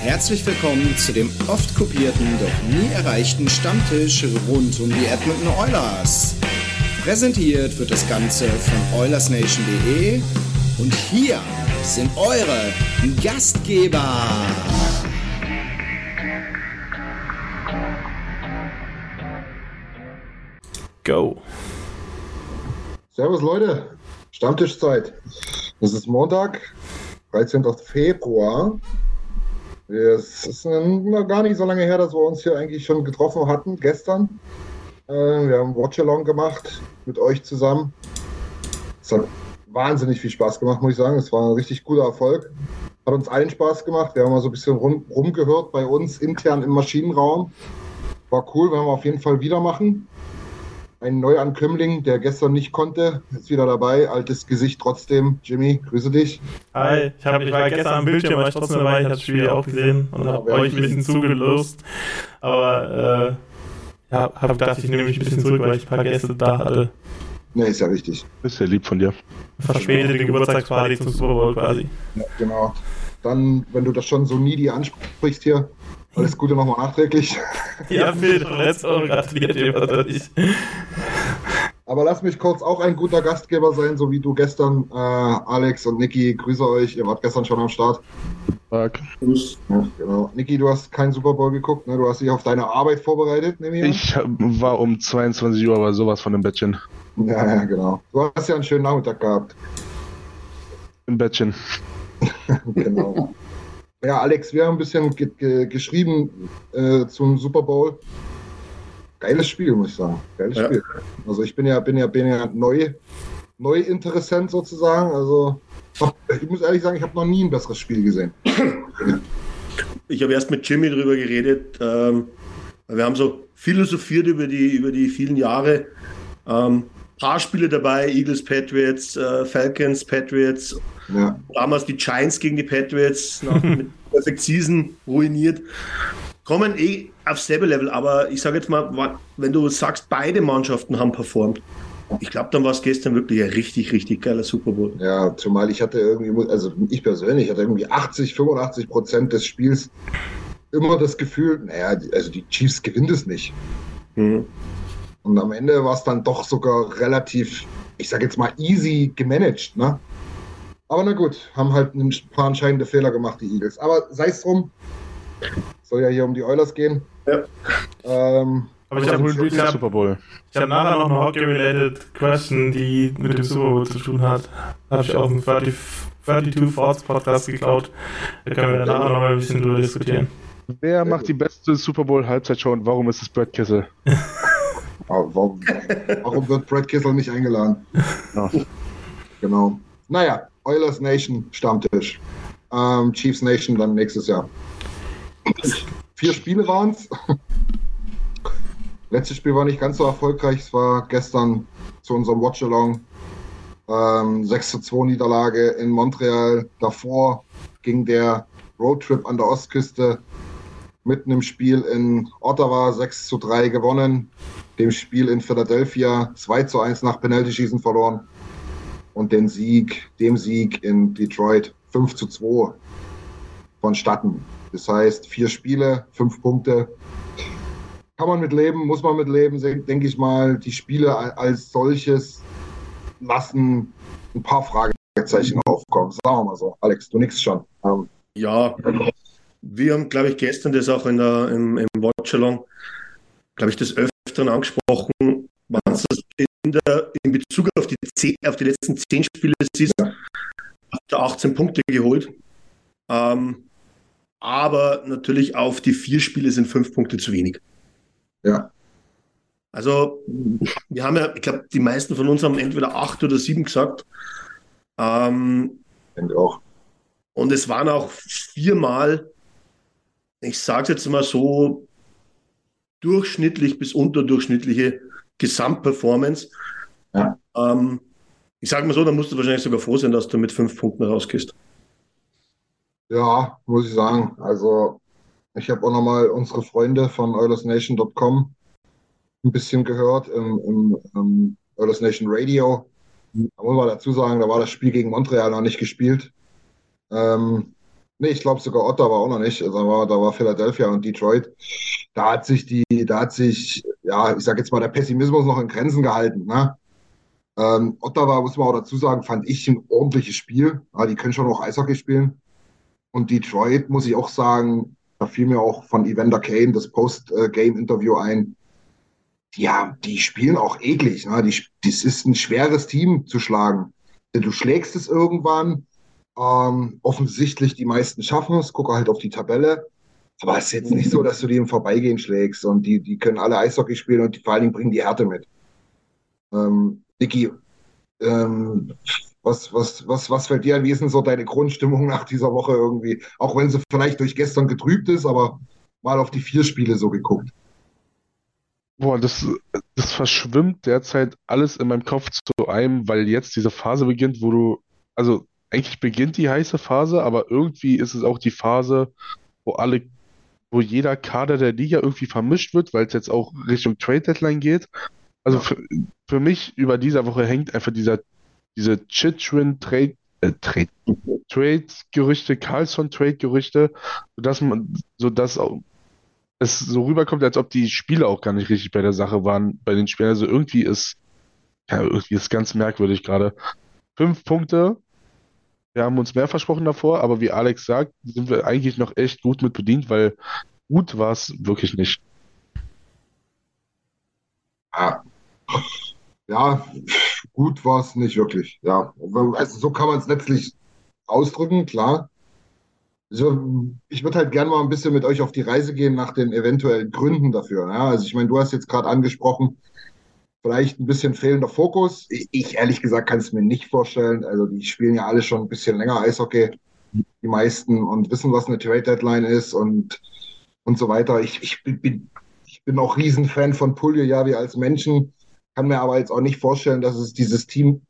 Herzlich willkommen zu dem oft kopierten, doch nie erreichten Stammtisch rund um die Edmonton Oilers. Präsentiert wird das Ganze von OilersNation.de und hier sind eure Gastgeber. Go. Servus Leute, Stammtischzeit. Es ist Montag, 13. Februar. Es ist noch gar nicht so lange her, dass wir uns hier eigentlich schon getroffen hatten, gestern. Äh, wir haben Watchalong gemacht mit euch zusammen. Es hat wahnsinnig viel Spaß gemacht, muss ich sagen. Es war ein richtig guter Erfolg. Hat uns allen Spaß gemacht. Wir haben mal so ein bisschen rum, rumgehört bei uns intern im Maschinenraum. War cool, werden wir auf jeden Fall wieder machen. Ein Neuankömmling, der gestern nicht konnte, ist wieder dabei. Altes Gesicht trotzdem. Jimmy, grüße dich. Hi, ich, hab, ich war gestern am Bildschirm, war ich trotzdem dabei. Ich habe das Spiel auch gesehen und habe euch ein bisschen zugelost. Aber äh, ja, habe gedacht, ich nehme mich ein bisschen zurück, weil ich ein paar Gäste da hatte. Ne, ist ja richtig. Ist ja lieb von dir. Verspätete Geburtstagsparty zum Super Bowl quasi. Ja, genau. Dann, wenn du das schon so needy ansprichst hier, alles Gute nochmal nachträglich. Ja, Phil, letzte Woche gratuliert dir, was ich. Aber lass mich kurz auch ein guter Gastgeber sein, so wie du gestern, äh, Alex und Niki. Grüße euch, ihr wart gestern schon am Start. Tag. Ja, genau. Niki, du hast keinen Super Bowl geguckt, ne? Du hast dich auf deine Arbeit vorbereitet, nehme ich an. Ich hab- war um 22 Uhr, aber sowas von im Bettchen. Ja, ja, genau. Du hast ja einen schönen Nachmittag gehabt. Im Bettchen. genau. Ja, Alex, wir haben ein bisschen ge ge geschrieben äh, zum Super Bowl. Geiles Spiel, muss ich sagen. Geiles Ja. Spiel. Also ich bin ja, bin ja, bin ja neu, neu Interessent sozusagen. Also ich muss ehrlich sagen, ich habe noch nie ein besseres Spiel gesehen. Ich habe erst mit Jimmy drüber geredet. Ähm, wir haben so philosophiert über die, über die vielen Jahre. Ähm, paar Spiele dabei, Eagles, Patriots, äh, Falcons, Patriots. Ja, Damals die Giants gegen die Patriots nach mit Perfect Season ruiniert. Kommen eh aufs selbe Level, aber ich sage jetzt mal, wenn du sagst, beide Mannschaften haben performt, ich glaube, dann war es gestern wirklich ein richtig, richtig geiler Super Bowl. ja, zumal ich hatte irgendwie, also ich persönlich hatte irgendwie 80, 85 Prozent des Spiels immer das Gefühl, naja, also die Chiefs gewinnen es nicht. Mhm. Und am Ende war es dann doch sogar relativ, ich sage jetzt mal, easy gemanagt. Ne? Aber na gut, haben halt ein paar entscheidende Fehler gemacht, die Eagles. Aber sei es drum, soll ja hier um die Oilers gehen. Ja. Ähm, Aber ich habe ich hab, Super Bowl. ich hab nachher noch eine Hockey-related Question, die mit dem Super Bowl zu tun hat. Habe ich aus dem 30, 32 Thoughts Podcast geklaut. Da können wir danach noch mal ein bisschen drüber diskutieren. Wer macht die beste Super Bowl Halbzeitshow und warum ist es Brad Kissel? warum, warum wird Brad Kissel nicht eingeladen? Ja. Genau. Naja, Oilers Nation Stammtisch. Ähm, Chiefs Nation dann nächstes Jahr. Vier Spiele waren es. Letztes Spiel war nicht ganz so erfolgreich. Es war gestern zu unserem Watch-Along. Ähm, 6 zu 2 Niederlage in Montreal. Davor ging der Roadtrip an der Ostküste mitten im Spiel in Ottawa 6 zu 3 gewonnen. Dem Spiel in Philadelphia 2 zu 1 nach Penalty-Schießen verloren. Und den Sieg, dem Sieg in Detroit 5 zu 2 vonstatten. Das heißt, vier Spiele, fünf Punkte. Kann man mit leben, muss man mit leben, denke ich mal. Die Spiele als solches lassen ein paar Fragezeichen aufkommen. Sagen wir mal so. Alex, du nix schon. Ähm, Ja, wir haben, glaube ich, gestern das auch in der, im, im Watch-Along, glaube ich, des Öfteren angesprochen, wenn es das in, der, in Bezug auf die, zehn, auf die letzten zehn Spiele ja. hat er 18 Punkte geholt. Ähm, aber natürlich auf die vier Spiele sind fünf Punkte zu wenig. Ja. Also, wir haben ja, ich glaube, die meisten von uns haben entweder acht oder sieben gesagt. Ähm, ich auch. Und es waren auch viermal, ich sage es jetzt mal so, durchschnittlich bis unterdurchschnittliche Gesamtperformance. Ja. Ähm, ich sage mal so, da musst du wahrscheinlich sogar froh sein, dass du mit fünf Punkten rausgehst. Ja, muss ich sagen. Also, ich habe auch nochmal unsere Freunde von OilersNation.com ein bisschen gehört im, im, im Oilers Nation Radio. Da muss man dazu sagen, da war das Spiel gegen Montreal noch nicht gespielt. Ähm, nee, ich glaube sogar Ottawa auch noch nicht. Also da war, da war Philadelphia und Detroit. Da hat sich die, da hat sich, ja, ich sage jetzt mal, der Pessimismus noch in Grenzen gehalten. Ne? Ähm, Ottawa, muss man auch dazu sagen, fand ich ein ordentliches Spiel. Ja, die können schon auch Eishockey spielen. Und Detroit, muss ich auch sagen, da fiel mir auch von Evander Kane das Post-Game-Interview ein ja, die spielen auch eklig. Ne? Die, das ist ein schweres Team zu schlagen. Du schlägst es irgendwann. Ähm, offensichtlich die meisten schaffen es. Gucke halt auf die Tabelle. Aber es ist jetzt nicht so, dass du die im Vorbeigehen schlägst. Und die, die können alle Eishockey spielen und die, vor allen Dingen bringen die Härte mit. Ähm, Niki, ähm, was, was, was, was fällt dir an? Wie ist denn so deine Grundstimmung nach dieser Woche irgendwie? Auch wenn sie vielleicht durch gestern getrübt ist, aber mal auf die vier Spiele so geguckt. Boah, das, das verschwimmt derzeit alles in meinem Kopf zu einem, weil jetzt diese Phase beginnt, wo du, also eigentlich beginnt die heiße Phase, aber irgendwie ist es auch die Phase, wo alle, wo jeder Kader der Liga irgendwie vermischt wird, weil es jetzt auch Richtung Trade Deadline geht. Also für, für mich über dieser Woche hängt einfach dieser, diese Chitrin Trade, äh, Trade, Trade-Gerüchte, Carlson-Trade-Gerüchte, sodass man, sodass auch es so rüberkommt, als ob die Spiele auch gar nicht richtig bei der Sache waren, bei den Spielen. Also irgendwie ist, ja, irgendwie ist ganz merkwürdig gerade. Fünf Punkte. Wir haben uns mehr versprochen davor, aber wie Alex sagt, sind wir eigentlich noch echt gut mit bedient, weil gut war es wirklich nicht. Ja, ja gut war es nicht wirklich. Ja, also so kann man es letztlich ausdrücken, klar. Also, ich würde halt gerne mal ein bisschen mit euch auf die Reise gehen nach den eventuellen Gründen dafür. Ja? Also ich meine, du hast jetzt gerade angesprochen, vielleicht ein bisschen fehlender Fokus. Ich, ich ehrlich gesagt kann es mir nicht vorstellen. Also die spielen ja alle schon ein bisschen länger Eishockey, die meisten, und wissen, was eine Trade Deadline ist und, und so weiter. Ich, ich, bin, ich bin auch Riesenfan von Pulje, ja, wie als Menschen, kann mir aber jetzt auch nicht vorstellen, dass es dieses Team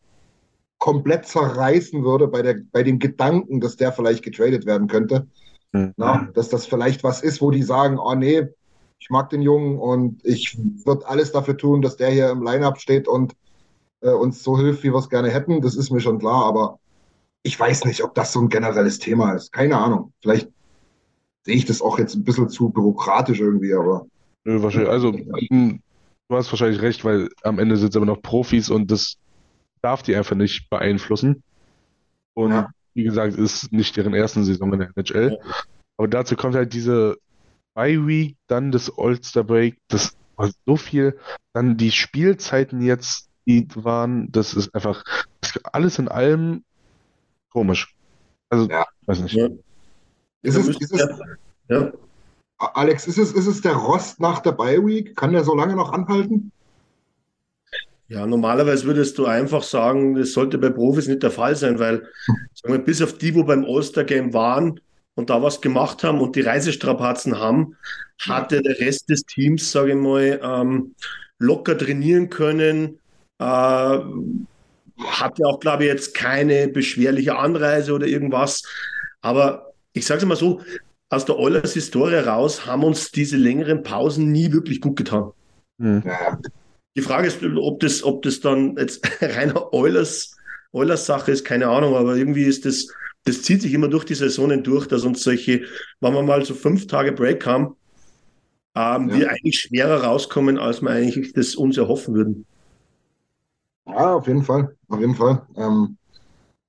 komplett zerreißen würde bei, der, bei dem Gedanken, dass der vielleicht getradet werden könnte. Mhm. Na, dass das vielleicht was ist, wo die sagen, oh nee, ich mag den Jungen und ich würde alles dafür tun, dass der hier im Line-Up steht und äh, uns so hilft, wie wir es gerne hätten. Das ist mir schon klar, aber ich weiß nicht, ob das so ein generelles Thema ist. Keine Ahnung. Vielleicht sehe ich das auch jetzt ein bisschen zu bürokratisch irgendwie, aber. Nö, wahrscheinlich. Also, du hast wahrscheinlich recht, weil am Ende sind es aber noch Profis und das darf die einfach nicht beeinflussen. Und ja. wie gesagt, ist nicht deren ersten Saison in der NHL. Ja. Aber dazu kommt halt diese Bye Week, dann das All-Star Break, das war so viel. Dann die Spielzeiten jetzt, die waren, das ist einfach das alles in allem komisch. Also, ja. weiß nicht. Ja. Ist es, ist es, ja. Alex, ist es, ist es der Rost nach der Bye Week? Kann der so lange noch anhalten? Ja, normalerweise würdest du einfach sagen, das sollte bei Profis nicht der Fall sein, weil sagen wir, bis auf die, wo beim All-Star-Game waren und da was gemacht haben und die Reisestrapazen haben, hatte der Rest des Teams, sage ich mal, ähm, locker trainieren können. Äh, hatte auch, glaube ich, jetzt keine beschwerliche Anreise oder irgendwas. Aber ich sage es mal so, aus der Oilers-Historie raus haben uns diese längeren Pausen nie wirklich gut getan. Mhm. Die Frage ist, ob das, ob das dann jetzt reiner Eulers, Eulers Sache ist, keine Ahnung, aber irgendwie ist das, das zieht sich immer durch die Saisonen durch, dass uns solche, wenn wir mal so fünf Tage Break haben, ähm, ja. wir eigentlich schwerer rauskommen, als wir eigentlich das uns erhoffen würden. Ja, auf jeden Fall, auf jeden Fall. Ähm,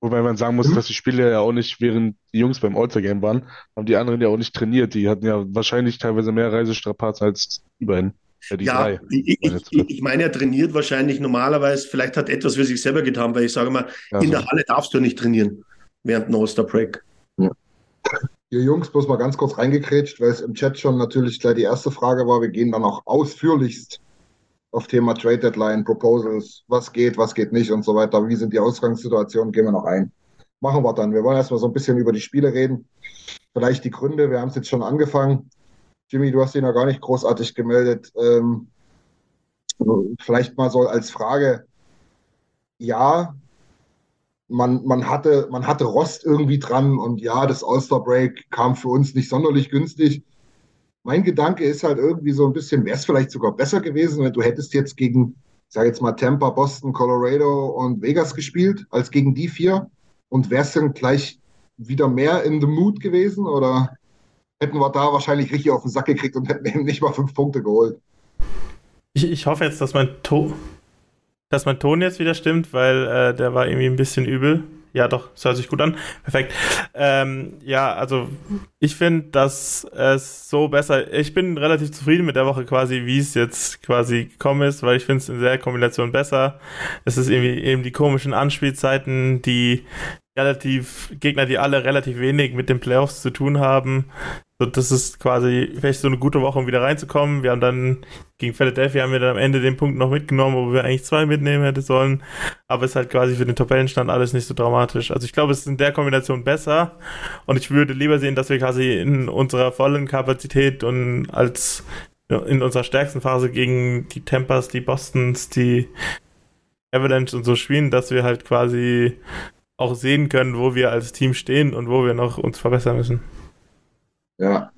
Wobei man sagen muss, Mhm. dass die Spieler ja auch nicht, während die Jungs beim All-Star-Game waren, haben die anderen ja auch nicht trainiert. Die hatten ja wahrscheinlich teilweise mehr Reisestrapazen als die beiden. Ja, die Ja, drei. ich, meine ich, ich, meine, er trainiert wahrscheinlich normalerweise, vielleicht hat etwas für sich selber getan, weil ich sage mal, Ja, in so. der Halle darfst du nicht trainieren während dem All-Star-Break. Ihr Jungs, bloß mal ganz kurz reingekrätscht, weil es im Chat schon natürlich gleich die erste Frage war. Wir gehen dann auch ausführlichst auf Thema Trade Deadline, Proposals, was geht, was geht nicht und so weiter. Wie sind die Ausgangssituationen? Gehen wir noch ein. Machen wir dann. Wir wollen erstmal so ein bisschen über die Spiele reden. Vielleicht die Gründe. Wir haben es jetzt schon angefangen. Jimmy, du hast ihn ja gar nicht großartig gemeldet. Ähm, vielleicht mal so als Frage. Ja, man, man, hatte, man hatte Rost irgendwie dran und ja, das All-Star-Break kam für uns nicht sonderlich günstig. Mein Gedanke ist halt irgendwie so ein bisschen, wäre es vielleicht sogar besser gewesen, wenn du hättest jetzt gegen, ich sage jetzt mal Tampa, Boston, Colorado und Vegas gespielt, als gegen die vier und wärst dann gleich wieder mehr in the mood gewesen oder hätten wir da wahrscheinlich richtig auf den Sack gekriegt und hätten eben nicht mal fünf Punkte geholt. Ich, ich hoffe jetzt, dass mein Ton, dass mein Ton jetzt wieder stimmt, weil äh, der war irgendwie ein bisschen übel. Ja, doch, es hört sich gut an. Perfekt. Ähm, ja, also ich finde, dass es so besser. Ich bin relativ zufrieden mit der Woche quasi, wie es jetzt quasi gekommen ist, weil ich finde es in der Kombination besser. Es ist irgendwie eben die komischen Anspielzeiten, die relativ Gegner, die alle relativ wenig mit den Playoffs zu tun haben. So, das ist quasi vielleicht so eine gute Woche, um wieder reinzukommen. Wir haben dann gegen Philadelphia haben wir dann am Ende den Punkt noch mitgenommen, wo wir eigentlich zwei mitnehmen hätten sollen. Aber es ist halt quasi für den Tabellenstand alles nicht so dramatisch. Also ich glaube, es ist in der Kombination besser. Und ich würde lieber sehen, dass wir quasi in unserer vollen Kapazität und als in unserer stärksten Phase gegen die Tempas, die Bostons, die Avalanche und so spielen, dass wir halt quasi auch sehen können, wo wir als Team stehen und wo wir noch uns verbessern müssen. Ja.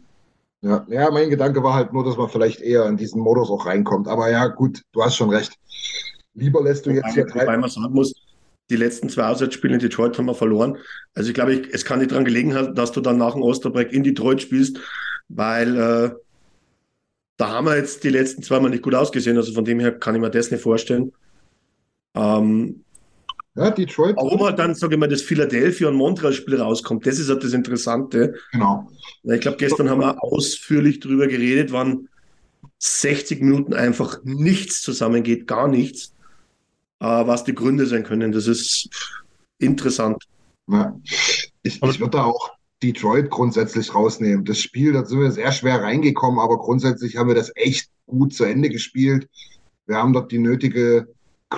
Ja, ja, mein Gedanke war halt nur, dass man vielleicht eher in diesen Modus auch reinkommt. Aber ja, gut, du hast schon recht. Lieber lässt du jetzt hier Wobei, wobei drei. man sagen muss, die letzten zwei Auswärtsspiele in Detroit haben wir verloren. Also ich glaube, ich, es kann nicht daran gelegen haben, dass du dann nach dem Osterbreak in Detroit spielst, weil äh, da haben wir jetzt die letzten zwei Mal nicht gut ausgesehen. Also von dem her kann ich mir das nicht vorstellen. Ähm, Ja, Detroit. warum halt dann, sage ich mal, das Philadelphia und Montreal-Spiel rauskommt, das ist halt das Interessante. Genau. Ich glaube, gestern haben wir ausführlich drüber geredet, wann 60 Minuten einfach nichts zusammengeht, gar nichts, äh, was die Gründe sein können. Das ist interessant. Ja. Ich, ich würde da auch Detroit grundsätzlich rausnehmen. Das Spiel, da sind wir sehr schwer reingekommen, aber grundsätzlich haben wir das echt gut zu Ende gespielt. Wir haben dort die nötige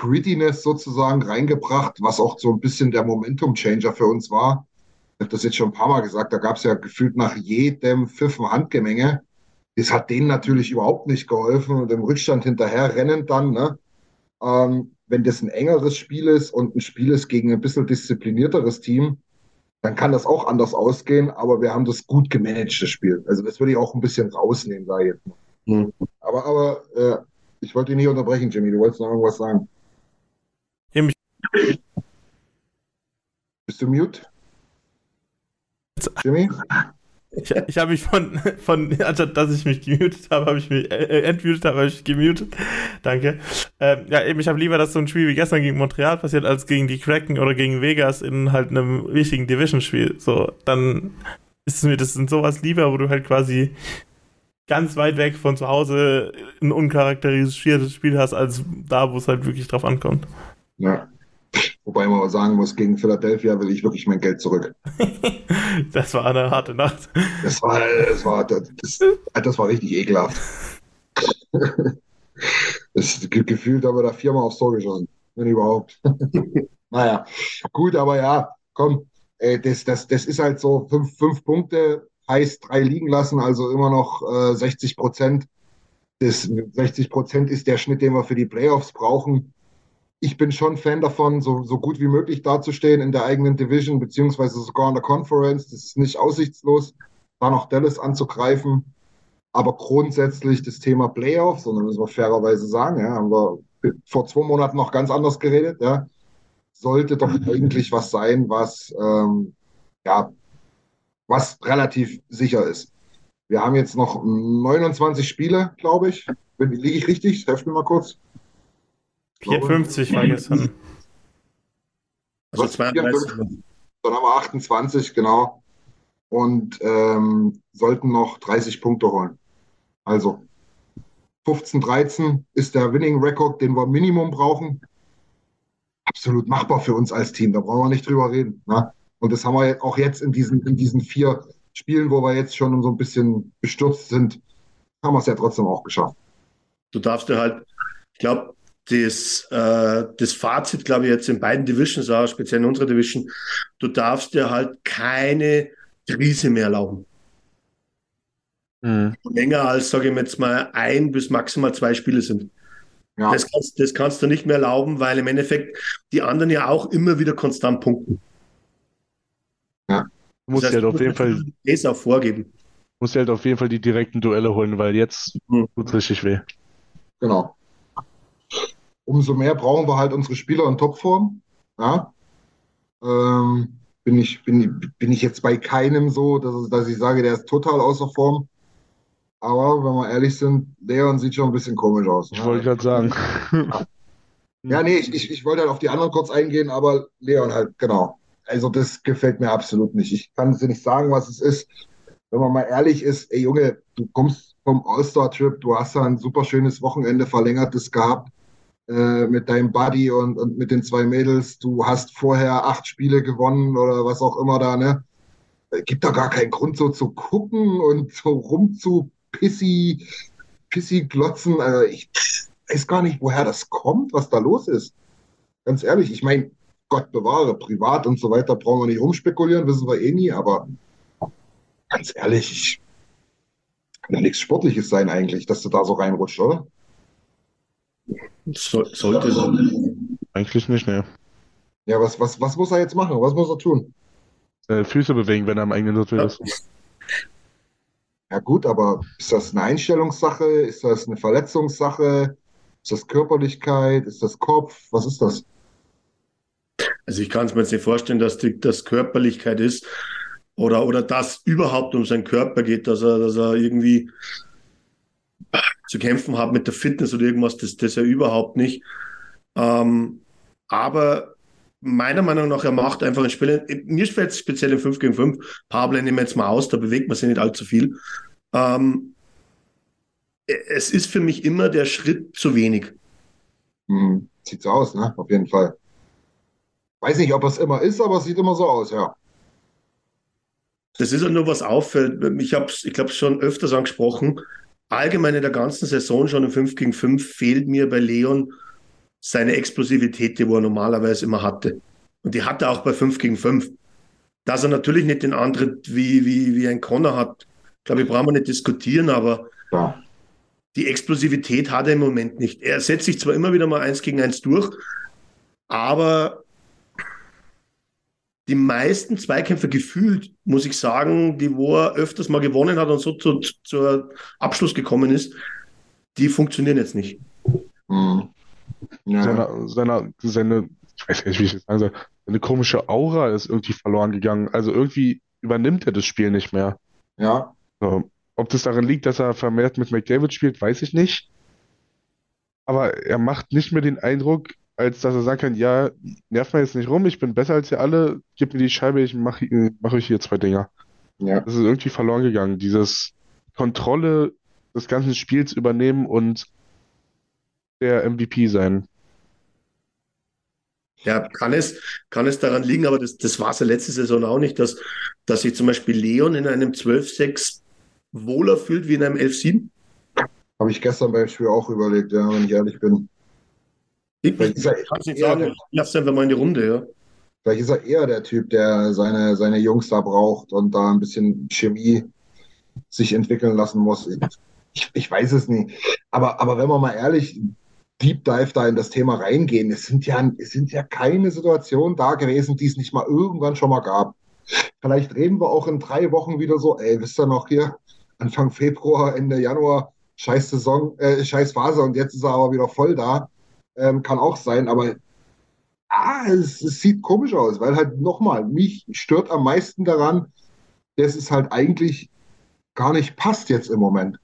Grittiness sozusagen reingebracht, was auch so ein bisschen der Momentum-Changer für uns war. Ich habe das jetzt schon ein paar Mal gesagt, da gab es ja gefühlt nach jedem Pfiff ein Handgemenge. Das hat denen natürlich überhaupt nicht geholfen und im Rückstand hinterher rennen dann, ne? Ähm, wenn das ein engeres Spiel ist und ein Spiel ist gegen ein bisschen disziplinierteres Team, dann kann das auch anders ausgehen, aber wir haben das gut gemanagt, das Spiel. Also das würde ich auch ein bisschen rausnehmen, da jetzt. mal. Hm. Aber, aber äh, ich wollte dich nicht unterbrechen, Jimmy, du wolltest noch irgendwas sagen. Bist du mute? Jimmy? Ich, ich habe mich von, von, anstatt dass ich mich gemutet habe, habe ich mich äh, äh, entmutet, habe ich gemutet. Danke. Ähm, ja, eben, ich habe lieber, dass so ein Spiel wie gestern gegen Montreal passiert, als gegen die Kraken oder gegen Vegas in halt einem wichtigen Division-Spiel. So, dann ist es mir das sind sowas lieber, wo du halt quasi ganz weit weg von zu Hause ein uncharakterisiertes Spiel hast, als da, wo es halt wirklich drauf ankommt. Ja. Wobei man aber sagen muss, gegen Philadelphia will ich wirklich mein Geld zurück. Das war eine harte Nacht. Das war, das war, das, das war richtig ekelhaft. Das, ge- gefühlt haben wir da viermal aufs Tor geschossen, wenn überhaupt. Naja, gut, aber ja, komm, äh, das, das, das ist halt so, fünf, fünf Punkte heißt drei liegen lassen, also immer noch äh, 60 Prozent. Das 60 Prozent ist der Schnitt, den wir für die Playoffs brauchen. Ich bin schon Fan davon, so, so gut wie möglich dazustehen in der eigenen Division, beziehungsweise sogar in der Conference. Das ist nicht aussichtslos, da noch Dallas anzugreifen. Aber grundsätzlich das Thema Playoffs, und da müssen wir fairerweise sagen, ja, haben wir vor zwei Monaten noch ganz anders geredet, ja, sollte doch eigentlich was sein, was, ähm, ja, was relativ sicher ist. Wir haben jetzt noch 29 Spiele, glaube ich. Liege ich richtig? Helft mir mal kurz. 450 war gestern. Also 32. Dann haben wir 28, genau. Und ähm, sollten noch 30 Punkte holen. Also 15, 13 ist der Winning Record, den wir Minimum brauchen. Absolut machbar für uns als Team, da brauchen wir nicht drüber reden. Ne? Und das haben wir auch jetzt in diesen, in diesen vier Spielen, wo wir jetzt schon so ein bisschen bestürzt sind, haben wir es ja trotzdem auch geschafft. Du darfst dir halt, ich glaube, das, äh, das Fazit, glaube ich, jetzt in beiden Divisions, auch speziell in unserer Division, du darfst dir halt keine Krise mehr erlauben. Mhm. Länger als, sage ich jetzt mal, ein bis maximal zwei Spiele sind. Ja. Das, kannst, das kannst du nicht mehr erlauben, weil im Endeffekt die anderen ja auch immer wieder konstant punkten. Ja. Du musst das heißt, halt auf jeden Fall. Das auch vorgeben. Musst halt auf jeden Fall die direkten Duelle holen, weil jetzt mhm. tut es richtig weh. Genau. Umso mehr brauchen wir halt unsere Spieler in Topform. Ja. Ähm, bin, ich, bin, bin ich jetzt bei keinem so, dass, dass ich sage, der ist total außer Form. Aber wenn wir ehrlich sind, Leon sieht schon ein bisschen komisch aus. Ne? Ich wollte gerade sagen. Ja. nee, ich, ich, ich wollte halt auf die anderen kurz eingehen, aber Leon halt, genau. Also das gefällt mir absolut nicht. Ich kann dir nicht sagen, was es ist. Wenn man mal ehrlich ist, ey Junge, du kommst vom All-Star-Trip, du hast da ein super schönes Wochenende verlängertes gehabt äh, mit deinem Buddy und, und mit den zwei Mädels. Du hast vorher acht Spiele gewonnen oder was auch immer da, ne? Gibt da gar keinen Grund, so zu gucken und so rumzu pissy, pissy glotzen. Also ich weiß gar nicht, woher das kommt, was da los ist. Ganz ehrlich, ich meine, Gott bewahre, privat und so weiter brauchen wir nicht rumspekulieren, wissen wir eh nie, aber ganz ehrlich, ich, kann ja nichts Sportliches sein eigentlich, dass du da so reinrutscht, oder? So, sollte sein. Eigentlich nicht, ne. Ja, was, was, was muss er jetzt machen? Was muss er tun? Äh, Füße bewegen, wenn er am eigenen Drittel ist. Ja gut, aber ist das eine Einstellungssache? Ist das eine Verletzungssache? Ist das Körperlichkeit? Ist das Kopf? Was ist das? Also ich kann es mir jetzt nicht vorstellen, dass die, das Körperlichkeit ist oder, oder dass überhaupt um seinen Körper geht, dass er, dass er irgendwie zu kämpfen hat mit der Fitness oder irgendwas, das, das ja überhaupt nicht. Ähm, aber meiner Meinung nach, er macht einfach ein Spiel. Mir fällt es speziell in 5 gegen 5. Pablo nehmen wir jetzt mal aus, da bewegt man sich nicht allzu viel. Ähm, es ist für mich immer der Schritt zu wenig. Hm, sieht so aus, ne? Auf jeden Fall. Weiß nicht, ob es immer ist, aber es sieht immer so aus, ja. Das ist ja nur, was auffällt. Ich habe es, ich glaube, schon öfters angesprochen. Allgemein in der ganzen Saison schon im 5 gegen 5 fehlt mir bei Leon seine Explosivität, die er normalerweise immer hatte. Und die hat er auch bei 5 gegen 5. Dass er natürlich nicht den Antritt wie, wie, wie ein Connor hat, glaube ich, brauchen wir nicht diskutieren, aber ja. die Explosivität hat er im Moment nicht. Er setzt sich zwar immer wieder mal eins gegen eins durch, aber die meisten Zweikämpfe gefühlt, muss ich sagen, die wo er öfters mal gewonnen hat und so zu, zu Abschluss gekommen ist, die funktionieren jetzt nicht. Mhm. Ja. Seine, seine, seine, ich weiß nicht, wie ich das sagen soll, seine komische Aura ist irgendwie verloren gegangen. Also irgendwie übernimmt er das Spiel nicht mehr. Ja. So. Ob das daran liegt, dass er vermehrt mit McDavid spielt, weiß ich nicht. Aber er macht nicht mehr den Eindruck, als dass er sagen kann, ja, nerv mal jetzt nicht rum, ich bin besser als ihr alle, gib mir die Scheibe, ich mache mach euch hier zwei Dinger. Ja. Das ist irgendwie verloren gegangen. Dieses Kontrolle des ganzen Spiels übernehmen und der MVP sein. Ja, kann es, kann es daran liegen, aber das, das war es ja letzte Saison auch nicht, dass, dass sich zum Beispiel Leon in einem 12-6 wohler fühlt wie in einem 11-7? Habe ich gestern beim Spiel auch überlegt, ja, wenn ich ehrlich bin. Ich, ich kann es nicht sagen, ich lasse einfach mal in die Runde, ja. Vielleicht ist er eher der Typ, der seine, seine Jungs da braucht und da ein bisschen Chemie sich entwickeln lassen muss. Ich, ich weiß es nicht. Aber, aber wenn man mal ehrlich, Deep Dive da in das Thema reingehen. Es sind ja, es sind ja keine Situationen da gewesen, die es nicht mal irgendwann schon mal gab. Vielleicht reden wir auch in drei Wochen wieder so, ey, wisst ihr noch hier, Anfang Februar, Ende Januar, scheiß Saison, äh, scheiß Phase und jetzt ist er aber wieder voll da. Ähm, kann auch sein, aber ah, es, es sieht komisch aus, weil halt nochmal, mich stört am meisten daran, dass es halt eigentlich gar nicht passt jetzt im Moment.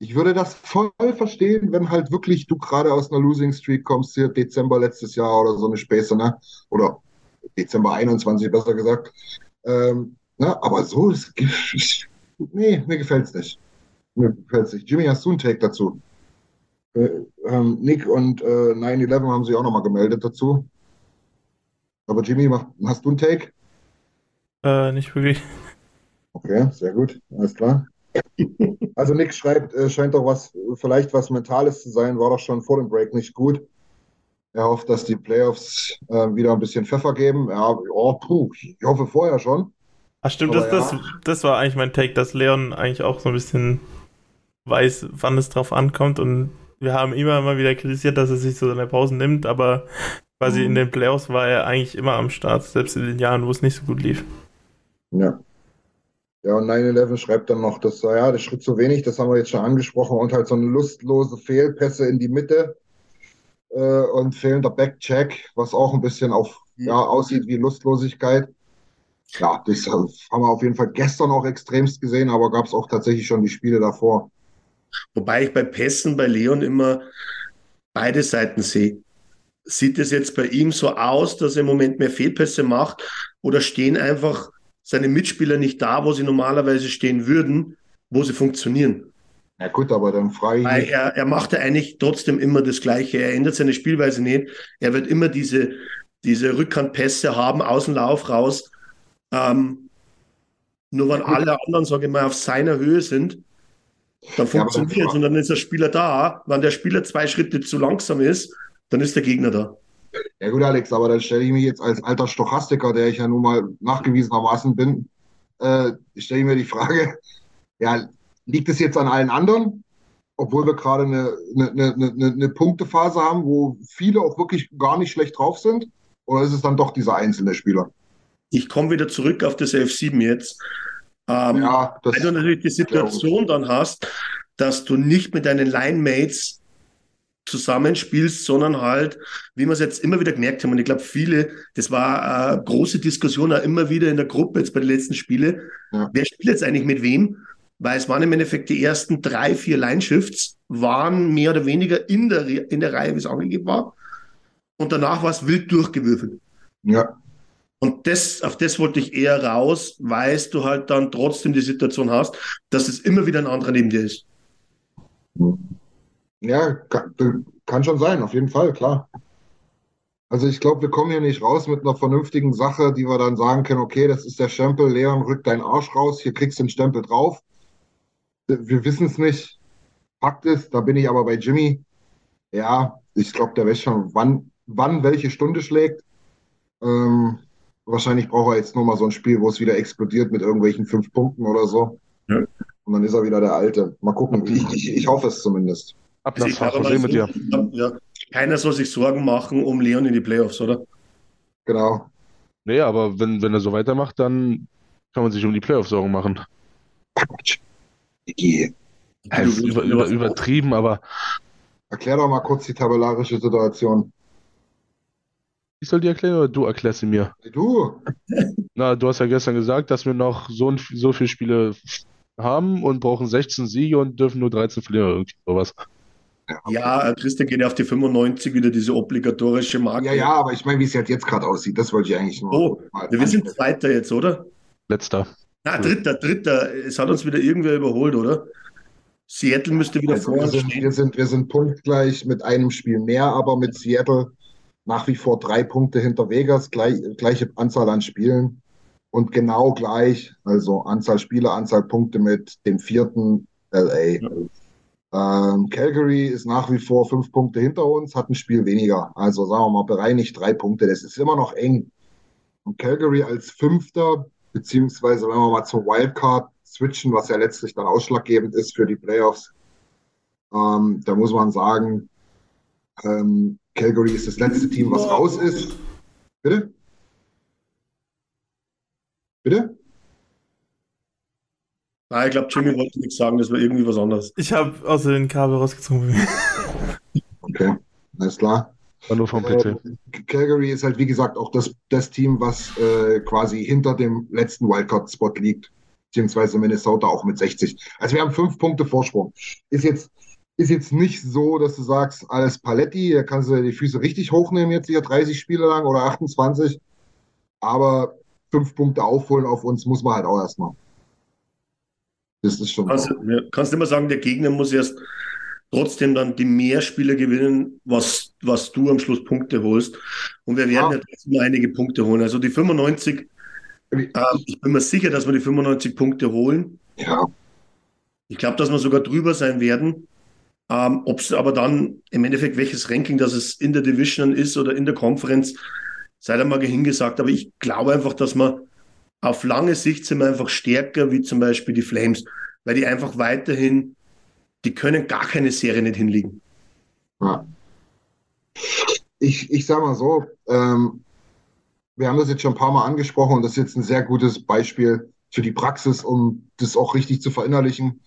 Ich würde das voll verstehen, wenn halt wirklich du gerade aus einer Losing Streak kommst, hier Dezember letztes Jahr oder so eine Späße, ne? Oder Dezember 21 besser gesagt. Ähm, na, aber so, ist, nee, mir gefällt es nicht. Mir gefällt nicht. Jimmy, hast du einen Take dazu? Äh, ähm, Nick und äh, 9-11 haben sich auch nochmal gemeldet dazu. Aber Jimmy, mach, hast du einen Take? Äh, nicht wirklich. Okay, sehr gut, alles klar. Also Nick schreibt, äh, scheint doch was, vielleicht was Mentales zu sein, war doch schon vor dem Break nicht gut. Er hofft, dass die Playoffs äh, wieder ein bisschen Pfeffer geben. Ja, oh, puh, ich hoffe vorher schon. Ach stimmt, das, ja. das, das war eigentlich mein Take, dass Leon eigentlich auch so ein bisschen weiß, wann es drauf ankommt und wir haben immer mal wieder kritisiert, dass er sich so seine Pausen nimmt, aber quasi mhm. in den Playoffs war er eigentlich immer am Start, selbst in den Jahren, wo es nicht so gut lief. Ja. Ja, und 9-11 schreibt dann noch, dass, ja, der Schritt zu wenig, das haben wir jetzt schon angesprochen, und halt so eine lustlose Fehlpässe in die Mitte äh, und fehlender Backcheck, was auch ein bisschen auf, mhm. ja, aussieht wie Lustlosigkeit. Ja, das haben wir auf jeden Fall gestern auch extremst gesehen, aber gab es auch tatsächlich schon die Spiele davor. Wobei ich bei Pässen bei Leon immer beide Seiten sehe. Sieht es jetzt bei ihm so aus, dass er im Moment mehr Fehlpässe macht oder stehen einfach seine Mitspieler nicht da, wo sie normalerweise stehen würden, wo sie funktionieren? Ja gut, aber dann frage ich Weil er, er macht ja eigentlich trotzdem immer das Gleiche. Er ändert seine Spielweise nicht. Er wird immer diese, diese Rückhandpässe haben, Außenlauf raus. Ähm, nur wenn alle anderen, sage ich mal, auf seiner Höhe sind, dann funktioniert es und dann ist der Spieler da. Wenn der Spieler zwei Schritte zu langsam ist, dann ist der Gegner da. Ja gut, Alex, aber dann stelle ich mich jetzt als alter Stochastiker, der ich ja nun mal nachgewiesenermaßen bin, äh, stelle ich mir die Frage, ja, liegt es jetzt an allen anderen, obwohl wir gerade eine, eine, eine, eine Punktephase haben, wo viele auch wirklich gar nicht schlecht drauf sind? Oder ist es dann doch dieser einzelne Spieler? Ich komme wieder zurück auf das F7 jetzt. Ähm, ja, weil du natürlich die Situation dann hast, dass du nicht mit deinen Line-Mates zusammenspielst, sondern halt, wie wir es jetzt immer wieder gemerkt haben, und ich glaube, viele, das war eine große Diskussion auch immer wieder in der Gruppe jetzt bei den letzten Spielen, ja. wer spielt jetzt eigentlich mit wem? Weil es waren im Endeffekt die ersten drei, vier Line-Shifts, waren mehr oder weniger in der, in der Reihe, wie es angegeben war. Und danach war es wild durchgewürfelt. Ja. Und das, auf das wollte ich eher raus, weil du halt dann trotzdem die Situation hast, dass es immer wieder ein anderer neben dir ist. Ja, kann, kann schon sein, auf jeden Fall, klar. Also ich glaube, wir kommen hier nicht raus mit einer vernünftigen Sache, die wir dann sagen können, okay, das ist der Stempel, Leon, rück deinen Arsch raus, hier kriegst du den Stempel drauf. Wir wissen es nicht. Fakt ist, da bin ich aber bei Jimmy. Ja, ich glaube, der weiß schon, wann, wann welche Stunde schlägt. Ähm, Wahrscheinlich braucht er jetzt nur mal so ein Spiel, wo es wieder explodiert mit irgendwelchen fünf Punkten oder so. Ja. Und dann ist er wieder der Alte. Mal gucken. Ich, ich, ich hoffe es zumindest. Ab nach Fahrt mit dir. Ja. Keiner soll sich Sorgen machen um Leon in die Playoffs, oder? Genau. Nee, aber wenn, wenn er so weitermacht, dann kann man sich um die Playoffs Sorgen machen. Quatsch. Ja, über, über, übertrieben, aber. Erklär doch mal kurz die tabellarische Situation. Ich soll die erklären oder du erklärst sie mir? Du. Na, du hast ja gestern gesagt, dass wir noch so, so viele Spiele haben und brauchen 16 Siege und dürfen nur 13 verlieren oder irgendwie sowas. Ja, Christian geht ja auf die 95 wieder diese obligatorische Marke. Ja, ja, aber ich meine, wie es jetzt gerade aussieht, das wollte ich eigentlich nur. Oh, wir sind Zweiter jetzt, oder? Letzter. Ah, Dritter, Dritter. Es hat uns wieder irgendwer überholt, oder? Seattle müsste wieder also vor uns stehen. Wir sind, wir sind punktgleich mit einem Spiel mehr, aber mit Seattle nach wie vor drei Punkte hinter Vegas, gleich, gleiche Anzahl an Spielen und genau gleich, also Anzahl Spieler, Anzahl Punkte mit dem vierten LA. Ähm, Calgary ist nach wie vor fünf Punkte hinter uns, hat ein Spiel weniger. Also sagen wir mal bereinigt drei Punkte. Das ist immer noch eng. Und Calgary als Fünfter, beziehungsweise wenn wir mal zum Wildcard switchen, was ja letztlich dann ausschlaggebend ist für die Playoffs, ähm, da muss man sagen, ähm, Calgary ist das letzte Team, was raus ist. Bitte? Bitte? Nein, ich glaube, Jimmy wollte nichts sagen, das war irgendwie was anderes. Ich habe außer den Kabel rausgezogen. okay, alles klar. War nur vom PC. Äh, Calgary ist halt, wie gesagt, auch das, das Team, was äh, quasi hinter dem letzten Wildcard-Spot liegt. Beziehungsweise Minnesota auch mit 60. Also wir haben fünf Punkte Vorsprung. Ist jetzt ist jetzt nicht so, dass du sagst, alles Paletti, da kannst du die Füße richtig hochnehmen, jetzt hier 30 Spiele lang oder 28. Aber fünf Punkte aufholen auf uns muss man halt auch erstmal. Das ist schon. Kannst, ja, kannst immer sagen, der Gegner muss erst trotzdem dann die Mehrspieler gewinnen, was, was du am Schluss Punkte holst. Und wir werden ja, ja trotzdem einige Punkte holen. Also die 95, äh, ich bin mir sicher, dass wir die 95 Punkte holen. Ja. Ich glaube, dass wir sogar drüber sein werden. Ähm, Ob es aber dann im Endeffekt welches Ranking, das es in der Division ist oder in der Konferenz, sei einmal hingesagt. Aber ich glaube einfach, dass wir auf lange Sicht sind wir einfach stärker wie zum Beispiel die Flames, weil die einfach weiterhin, die können gar keine Serie nicht hinlegen. Ja. Ich, ich sage mal so, ähm, wir haben das jetzt schon ein paar Mal angesprochen und das ist jetzt ein sehr gutes Beispiel für die Praxis, um das auch richtig zu verinnerlichen.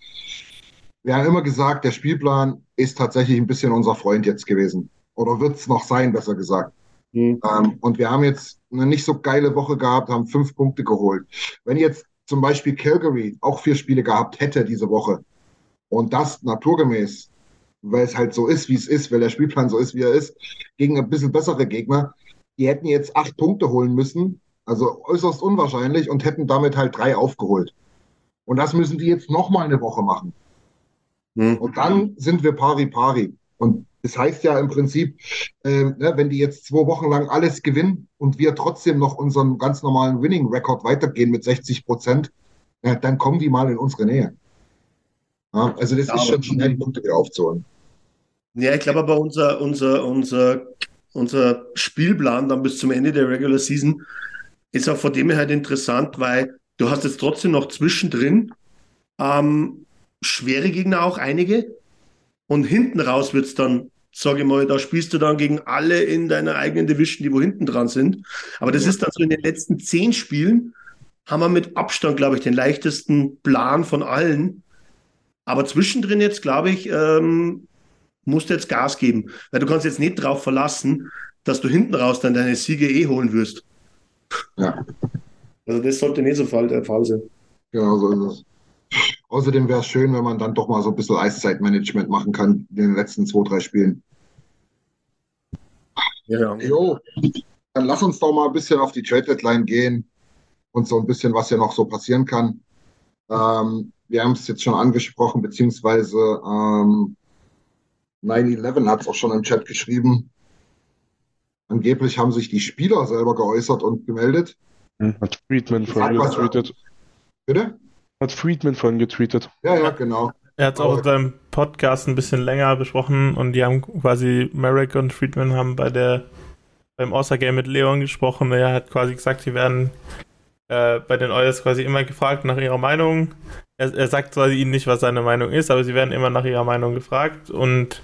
Wir haben immer gesagt, der Spielplan ist tatsächlich ein bisschen unser Freund jetzt gewesen. Oder wird es noch sein, besser gesagt. Mhm. Ähm, und wir haben jetzt eine nicht so geile Woche gehabt, haben fünf Punkte geholt. Wenn jetzt zum Beispiel Calgary auch vier Spiele gehabt hätte diese Woche und das naturgemäß, weil es halt so ist, wie es ist, weil der Spielplan so ist, wie er ist, gegen ein bisschen bessere Gegner, die hätten jetzt acht Punkte holen müssen, also äußerst unwahrscheinlich und hätten damit halt drei aufgeholt. Und das müssen die jetzt nochmal eine Woche machen. Mhm. Und dann sind wir pari pari. Und das heißt ja im Prinzip, äh, ne, wenn die jetzt zwei Wochen lang alles gewinnen und wir trotzdem noch unseren ganz normalen Winning-Record weitergehen mit 60 Prozent, äh, dann kommen die mal in unsere Nähe. Ja, also das ja, ist schon schnell, Punkte wieder aufzuholen. Ja, ich glaube aber unser, unser, unser, unser Spielplan dann bis zum Ende der Regular Season ist auch vor dem her halt interessant, weil du hast jetzt trotzdem noch zwischendrin ähm, schwere Gegner auch einige, und hinten raus wird es dann, sage ich mal, da spielst du dann gegen alle in deiner eigenen Division, die wo hinten dran sind. Aber das ja. ist dann so in den letzten zehn Spielen, haben wir mit Abstand, glaube ich, den leichtesten Plan von allen. Aber zwischendrin jetzt, glaube ich, ähm, musst du jetzt Gas geben. Weil du kannst jetzt nicht darauf verlassen, dass du hinten raus dann deine Siege eh holen wirst. Ja. Also das sollte nicht so der Fall sein. Genau so ist es. Außerdem wäre es schön, wenn man dann doch mal so ein bisschen Eiszeitmanagement machen kann in den letzten zwei, drei Spielen. Ja. Jo, dann lass uns doch mal ein bisschen auf die Trade Deadline gehen und so ein bisschen, was ja noch so passieren kann. Ähm, wir haben es jetzt schon angesprochen, beziehungsweise ähm, 9-11 hat es auch schon im Chat geschrieben. Angeblich haben sich die Spieler selber geäußert und gemeldet. Hat Friedman vorhin getweetet. Bitte? Hat Friedman vorhin getweetet. Ja, ja, genau. Er hat es auch in seinem Podcast ein bisschen länger besprochen und die haben quasi, Merrick und Friedman haben bei der beim All-Star-Game mit Leon gesprochen. Er hat quasi gesagt, sie werden äh, bei den Oilers quasi immer gefragt nach ihrer Meinung. Er, er, sagt quasi ihnen nicht, was seine Meinung ist, aber sie werden immer nach ihrer Meinung gefragt und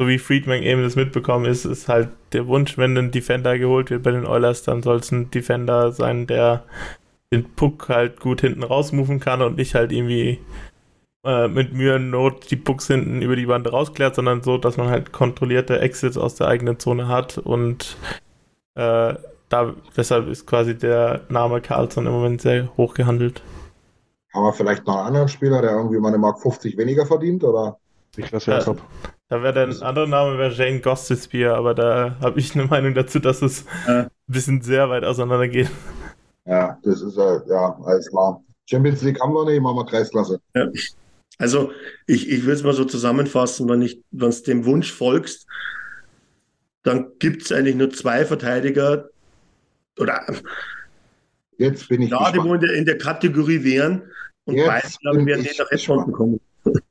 so wie Friedman eben das mitbekommen ist, ist halt der Wunsch, wenn ein Defender geholt wird bei den Oilers, dann soll es ein Defender sein, der den Puck halt gut hinten rausmoven kann und nicht halt irgendwie äh, mit Mühe und Not die Pucks hinten über die Bande rausklärt, sondern so, dass man halt kontrollierte Exits aus der eigenen Zone hat und äh, da, deshalb ist quasi der Name Carlson im Moment sehr hoch gehandelt. Haben wir vielleicht noch einen anderen Spieler, der irgendwie mal eine Mark 50 weniger verdient, oder? Ich lasse jetzt äh, ab. Da wäre der andere Name wäre Jane Gostisbehere, aber da habe ich eine Meinung dazu, dass es äh. ein bisschen sehr weit auseinander geht. Ja, das ist ja, ja, alles klar. Champions League haben wir nicht, machen wir Kreisklasse. Ja. Also ich, ich will es mal so zusammenfassen, wenn ich, wenn es dem Wunsch folgst, dann gibt es eigentlich nur zwei Verteidiger oder jetzt bin ich ja, die in der, in der Kategorie wären und jetzt beide glaube werden nicht nach Edmonton kommen.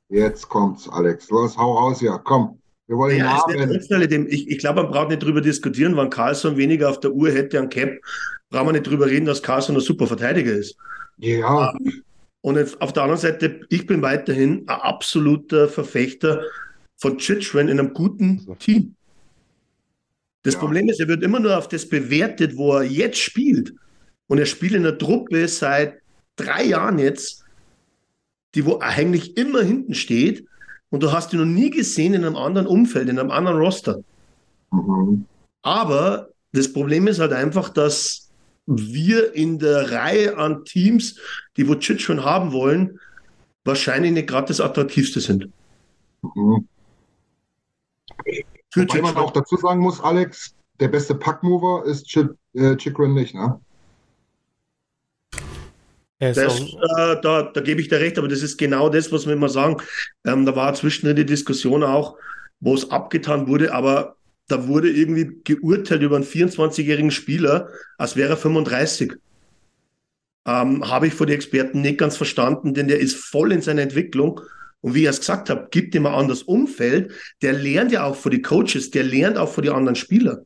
Jetzt kommt's, Alex. Los, hau raus, ja, komm. Wir wollen ja, Namen. Ich, ich glaube, man braucht nicht drüber diskutieren, wann Carlson weniger auf der Uhr hätte an Cap brauchen wir nicht drüber reden, dass Carson ein super Verteidiger ist. Ja. Und auf der anderen Seite, ich bin weiterhin ein absoluter Verfechter von Chitschren in einem guten Team. Das ja. Problem ist, er wird immer nur auf das bewertet, wo er jetzt spielt. Und er spielt in einer Truppe seit drei Jahren jetzt, die wo eigentlich immer hinten steht. Und du hast ihn noch nie gesehen in einem anderen Umfeld, in einem anderen Roster. Mhm. Aber das Problem ist halt einfach, dass wir in der Reihe an Teams, die Vucic schon haben wollen, wahrscheinlich nicht gerade das attraktivste sind. Mhm. Für Wobei man auch dazu sagen muss, Alex, der beste Packmover ist Chip, äh, Chikrin nicht, ne? Das, äh, da, da gebe ich dir recht, aber das ist genau das, was wir immer sagen. Ähm, da war zwischendrin die Diskussion auch, wo es abgetan wurde, aber da wurde irgendwie geurteilt über einen 24-jährigen Spieler, als wäre er 35. Ähm, Habe ich vor den Experten nicht ganz verstanden, denn der ist voll in seiner Entwicklung. Und wie ich es gesagt habe, gibt ihm ein anderes Umfeld. Der lernt ja auch vor die Coaches, der lernt auch vor die anderen Spieler.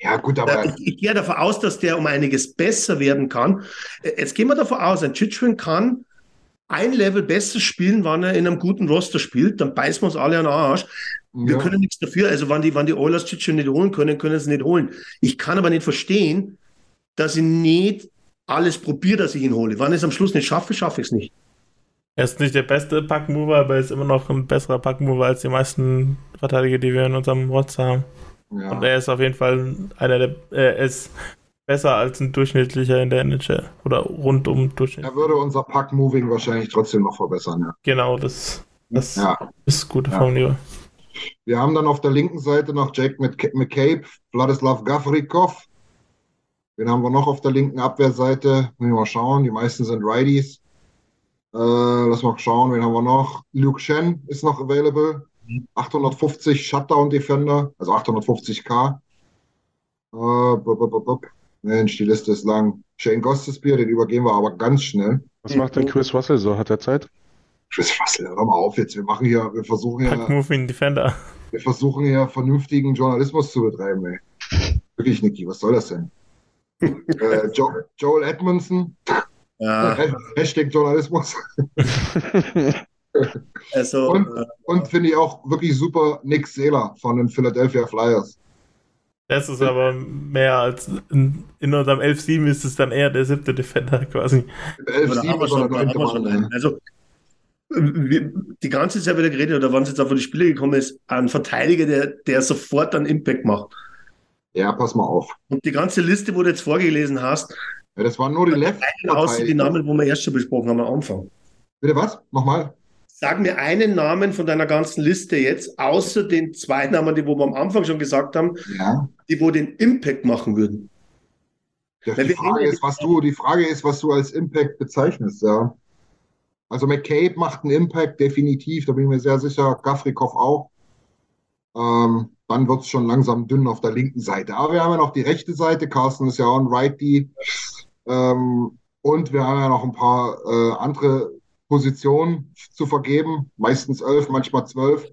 Ja, gut, aber. Ich, ich, gehe davon aus, dass der um einiges besser werden kann. Äh, jetzt gehen wir davon aus, ein Chichwin kann ein Level besser spielen, wenn er in einem guten Roster spielt, dann beißen wir uns alle an den Arsch. Wir ja. können nichts dafür. Also, wenn die, wenn die Oilers Chichwin nicht holen können, können sie nicht holen. Ich kann aber nicht verstehen, dass ich nicht alles probiere, dass ich ihn hole. Wenn ich es am Schluss nicht schaffe, schaffe ich es nicht. Er ist nicht der beste Packmover, aber er ist immer noch ein besserer Packmover als die meisten Verteidiger, die wir in unserem Roster haben. Ja. Und er ist auf jeden Fall einer der, er ist besser als ein durchschnittlicher in der NHL oder rundum Durchschnitt. Er würde unser Pack-Moving wahrscheinlich trotzdem noch verbessern, ja. Genau, das, das ja. ist gute ja. Wir haben dann auf der linken Seite noch Jake McCabe, Vladislav Gavrikov. Wen haben wir noch auf der linken Abwehrseite? Müssen wir mal schauen. Die meisten sind Righties. Äh, lass mal schauen, wen haben wir noch? Luke Shen ist noch available. 850 Shutdown Defender, also 850k. Äh, Mensch, die Liste ist lang. Shane Gostesbier, den übergehen wir aber ganz schnell. Was macht denn Chris Russell so? Hat er Zeit? Chris Russell, hör mal auf jetzt. Wir machen hier, wir versuchen hier. Moving Defender. Wir versuchen hier vernünftigen Journalismus zu betreiben, ey. Wirklich, Niki, was soll das denn? äh, jo Joel Edmondson. Ja. Hashtag Journalismus. Also, und, äh, und finde ich auch wirklich super Nick Seeler von den Philadelphia Flyers. Das ist aber mehr als in, in unserem 11-7 ist es dann eher der siebte Defender quasi. 11-7 ist oder neunte Also wir, die ganze Zeit wieder geredet, oder wann es jetzt auch von die Spiele gekommen ist, ein Verteidiger, der, der sofort einen Impact macht. Ja, pass mal auf. Und die ganze Liste, wo du jetzt vorgelesen hast, ja, das waren nur die Left. Außer die Namen, wo wir erst schon besprochen haben am Anfang. Bitte was? Nochmal? Sag mir einen Namen von deiner ganzen Liste jetzt, außer den zwei Namen, die wo wir am Anfang schon gesagt haben, ja. die wo den Impact machen würden. Ja, die, Frage ist, was du, die Frage ist, was du als Impact bezeichnest, ja. Also McCabe macht einen Impact, definitiv, da bin ich mir sehr sicher, Gafrikov auch. Ähm, dann wird es schon langsam dünn auf der linken Seite. Aber wir haben ja noch die rechte Seite, Carsten ist ja auch ein Righty. Ähm, und wir haben ja noch ein paar äh, andere Position zu vergeben, meistens elf, manchmal zwölf.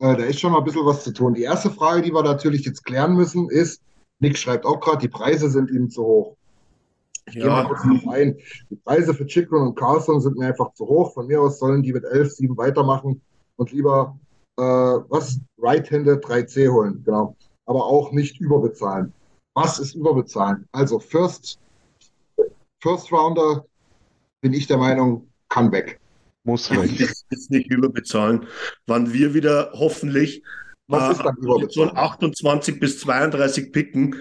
Äh, da ist schon mal ein bisschen was zu tun. Die erste Frage, die wir natürlich jetzt klären müssen, ist, Nick schreibt auch gerade, die Preise sind ihm zu hoch. Ich ja. gehe mal kurz drauf ein. Die Preise für Chikrin und Carlson sind mir einfach zu hoch. Von mir aus sollen die mit 11, 7 weitermachen und lieber äh, was? Right-Handed 3C holen, genau. Aber auch nicht überbezahlen. Was ist überbezahlen? Also First, First Rounder bin ich der Meinung, kann weg. Muss weg. Ist nicht überbezahlen. Wann wir wieder hoffentlich Was ist dann äh, überbezahlen? 28 bis 32 picken,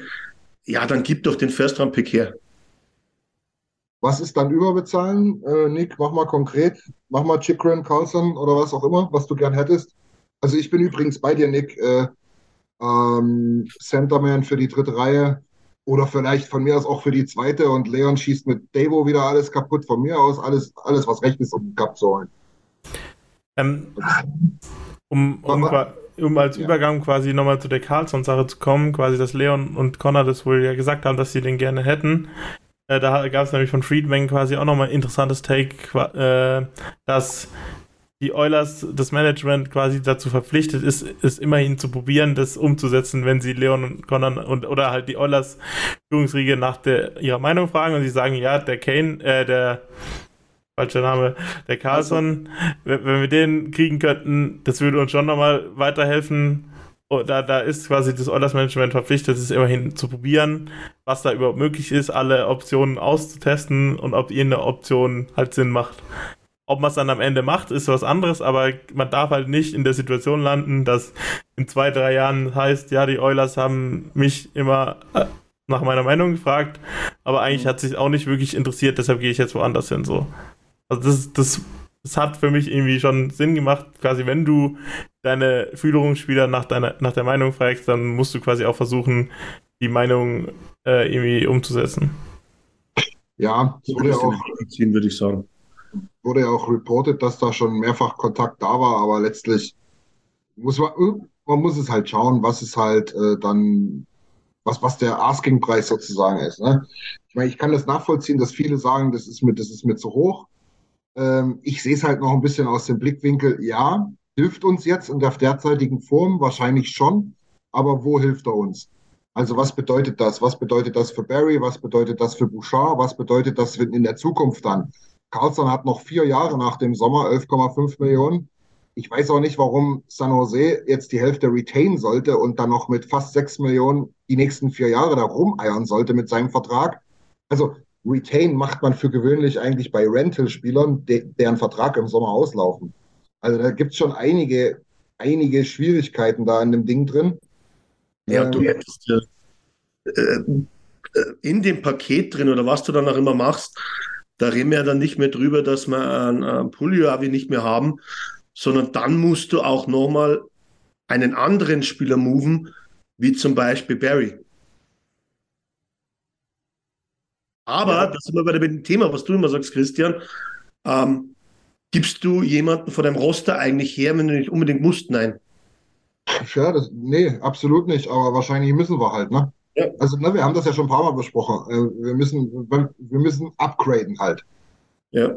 ja, dann gib doch den First-Round-Pick her. Was ist dann überbezahlen? Äh, Nick, mach mal konkret. Mach mal Chikrin, Carlson oder was auch immer, was du gern hättest. Also ich bin übrigens bei dir, Nick. Äh, ähm, Centerman für die dritte Reihe. Oder vielleicht von mir aus auch für die zweite und Leon schießt mit Devo wieder alles kaputt. Von mir aus alles, alles was recht ist, um den Cup zu holen. Ähm, um, um, um, als. Übergang quasi nochmal zu der Carlson-Sache zu kommen, quasi, dass Leon und Connor das wohl ja gesagt haben, dass sie den gerne hätten. Äh, da gab es nämlich von Friedman quasi auch nochmal ein interessantes Take, äh, dass die Oilers, das Management quasi dazu verpflichtet ist, ist immerhin zu probieren, das umzusetzen, wenn sie Leon und Connor und oder halt die Oilers Führungsriege nach der, ihrer Meinung fragen und sie sagen, ja, der Kane, äh, der falscher Name, der Carlson, also. wenn wir den kriegen könnten, das würde uns schon nochmal weiterhelfen. Und da, da ist quasi das Oilers Management verpflichtet, es immerhin zu probieren, was da überhaupt möglich ist, alle Optionen auszutesten und ob irgendeine Option halt Sinn macht. Ob man es dann am Ende macht, ist was anderes, aber man darf halt nicht in der Situation landen, dass in zwei, drei Jahren heißt, ja, die Oilers haben mich immer äh, nach meiner Meinung gefragt, aber eigentlich mhm. hat sich auch nicht wirklich interessiert, deshalb gehe ich jetzt woanders hin, so. Also das, das, das hat für mich irgendwie schon Sinn gemacht, quasi wenn du deine Führungsspieler nach deiner, nach der Meinung fragst, dann musst du quasi auch versuchen, die Meinung äh, irgendwie umzusetzen. Ja, wurde ja auch, ziehen, würde ich sagen. wurde ja auch reported, dass da schon mehrfach Kontakt da war, aber letztlich muss man, man muss es halt schauen, was es halt äh, dann, was, was der Asking-Preis sozusagen ist. Ne? Ich meine, ich kann das nachvollziehen, dass viele sagen, das ist mir, das ist mir zu hoch. Ähm, ich sehe es halt noch ein bisschen aus dem Blickwinkel, ja, hilft uns jetzt in der derzeitigen Form wahrscheinlich schon, aber wo hilft er uns? Also was bedeutet das? Was bedeutet das für Barry? Was bedeutet das für Bouchard? Was bedeutet das in der Zukunft dann? Carlson hat noch vier Jahre nach dem Sommer 11,5 Millionen. Ich weiß auch nicht, warum San Jose jetzt die Hälfte retain sollte und dann noch mit fast 6 Millionen die nächsten vier Jahre da rumeiern sollte mit seinem Vertrag. Also Retain macht man für gewöhnlich eigentlich bei Rental-Spielern, de deren Vertrag im Sommer auslaufen. Also da gibt es schon einige, einige Schwierigkeiten da in dem Ding drin. Ja, Ähm, du hättest äh, äh, in dem Paket drin oder was du dann auch immer machst, da reden wir ja dann nicht mehr drüber, dass wir einen, einen nicht mehr haben, sondern dann musst du auch nochmal einen anderen Spieler moven, wie zum Beispiel Barry. Aber, Ja. das sind wir bei dem Thema, was du immer sagst, Christian, ähm, gibst du jemanden von deinem Roster eigentlich her, wenn du nicht unbedingt musst? Nein. Ja, das, nee, absolut nicht, aber wahrscheinlich müssen wir halt, ne? Ja. Also, ne, wir haben das ja schon ein paar Mal besprochen. Äh, wir müssen, wir müssen upgraden halt. Ja.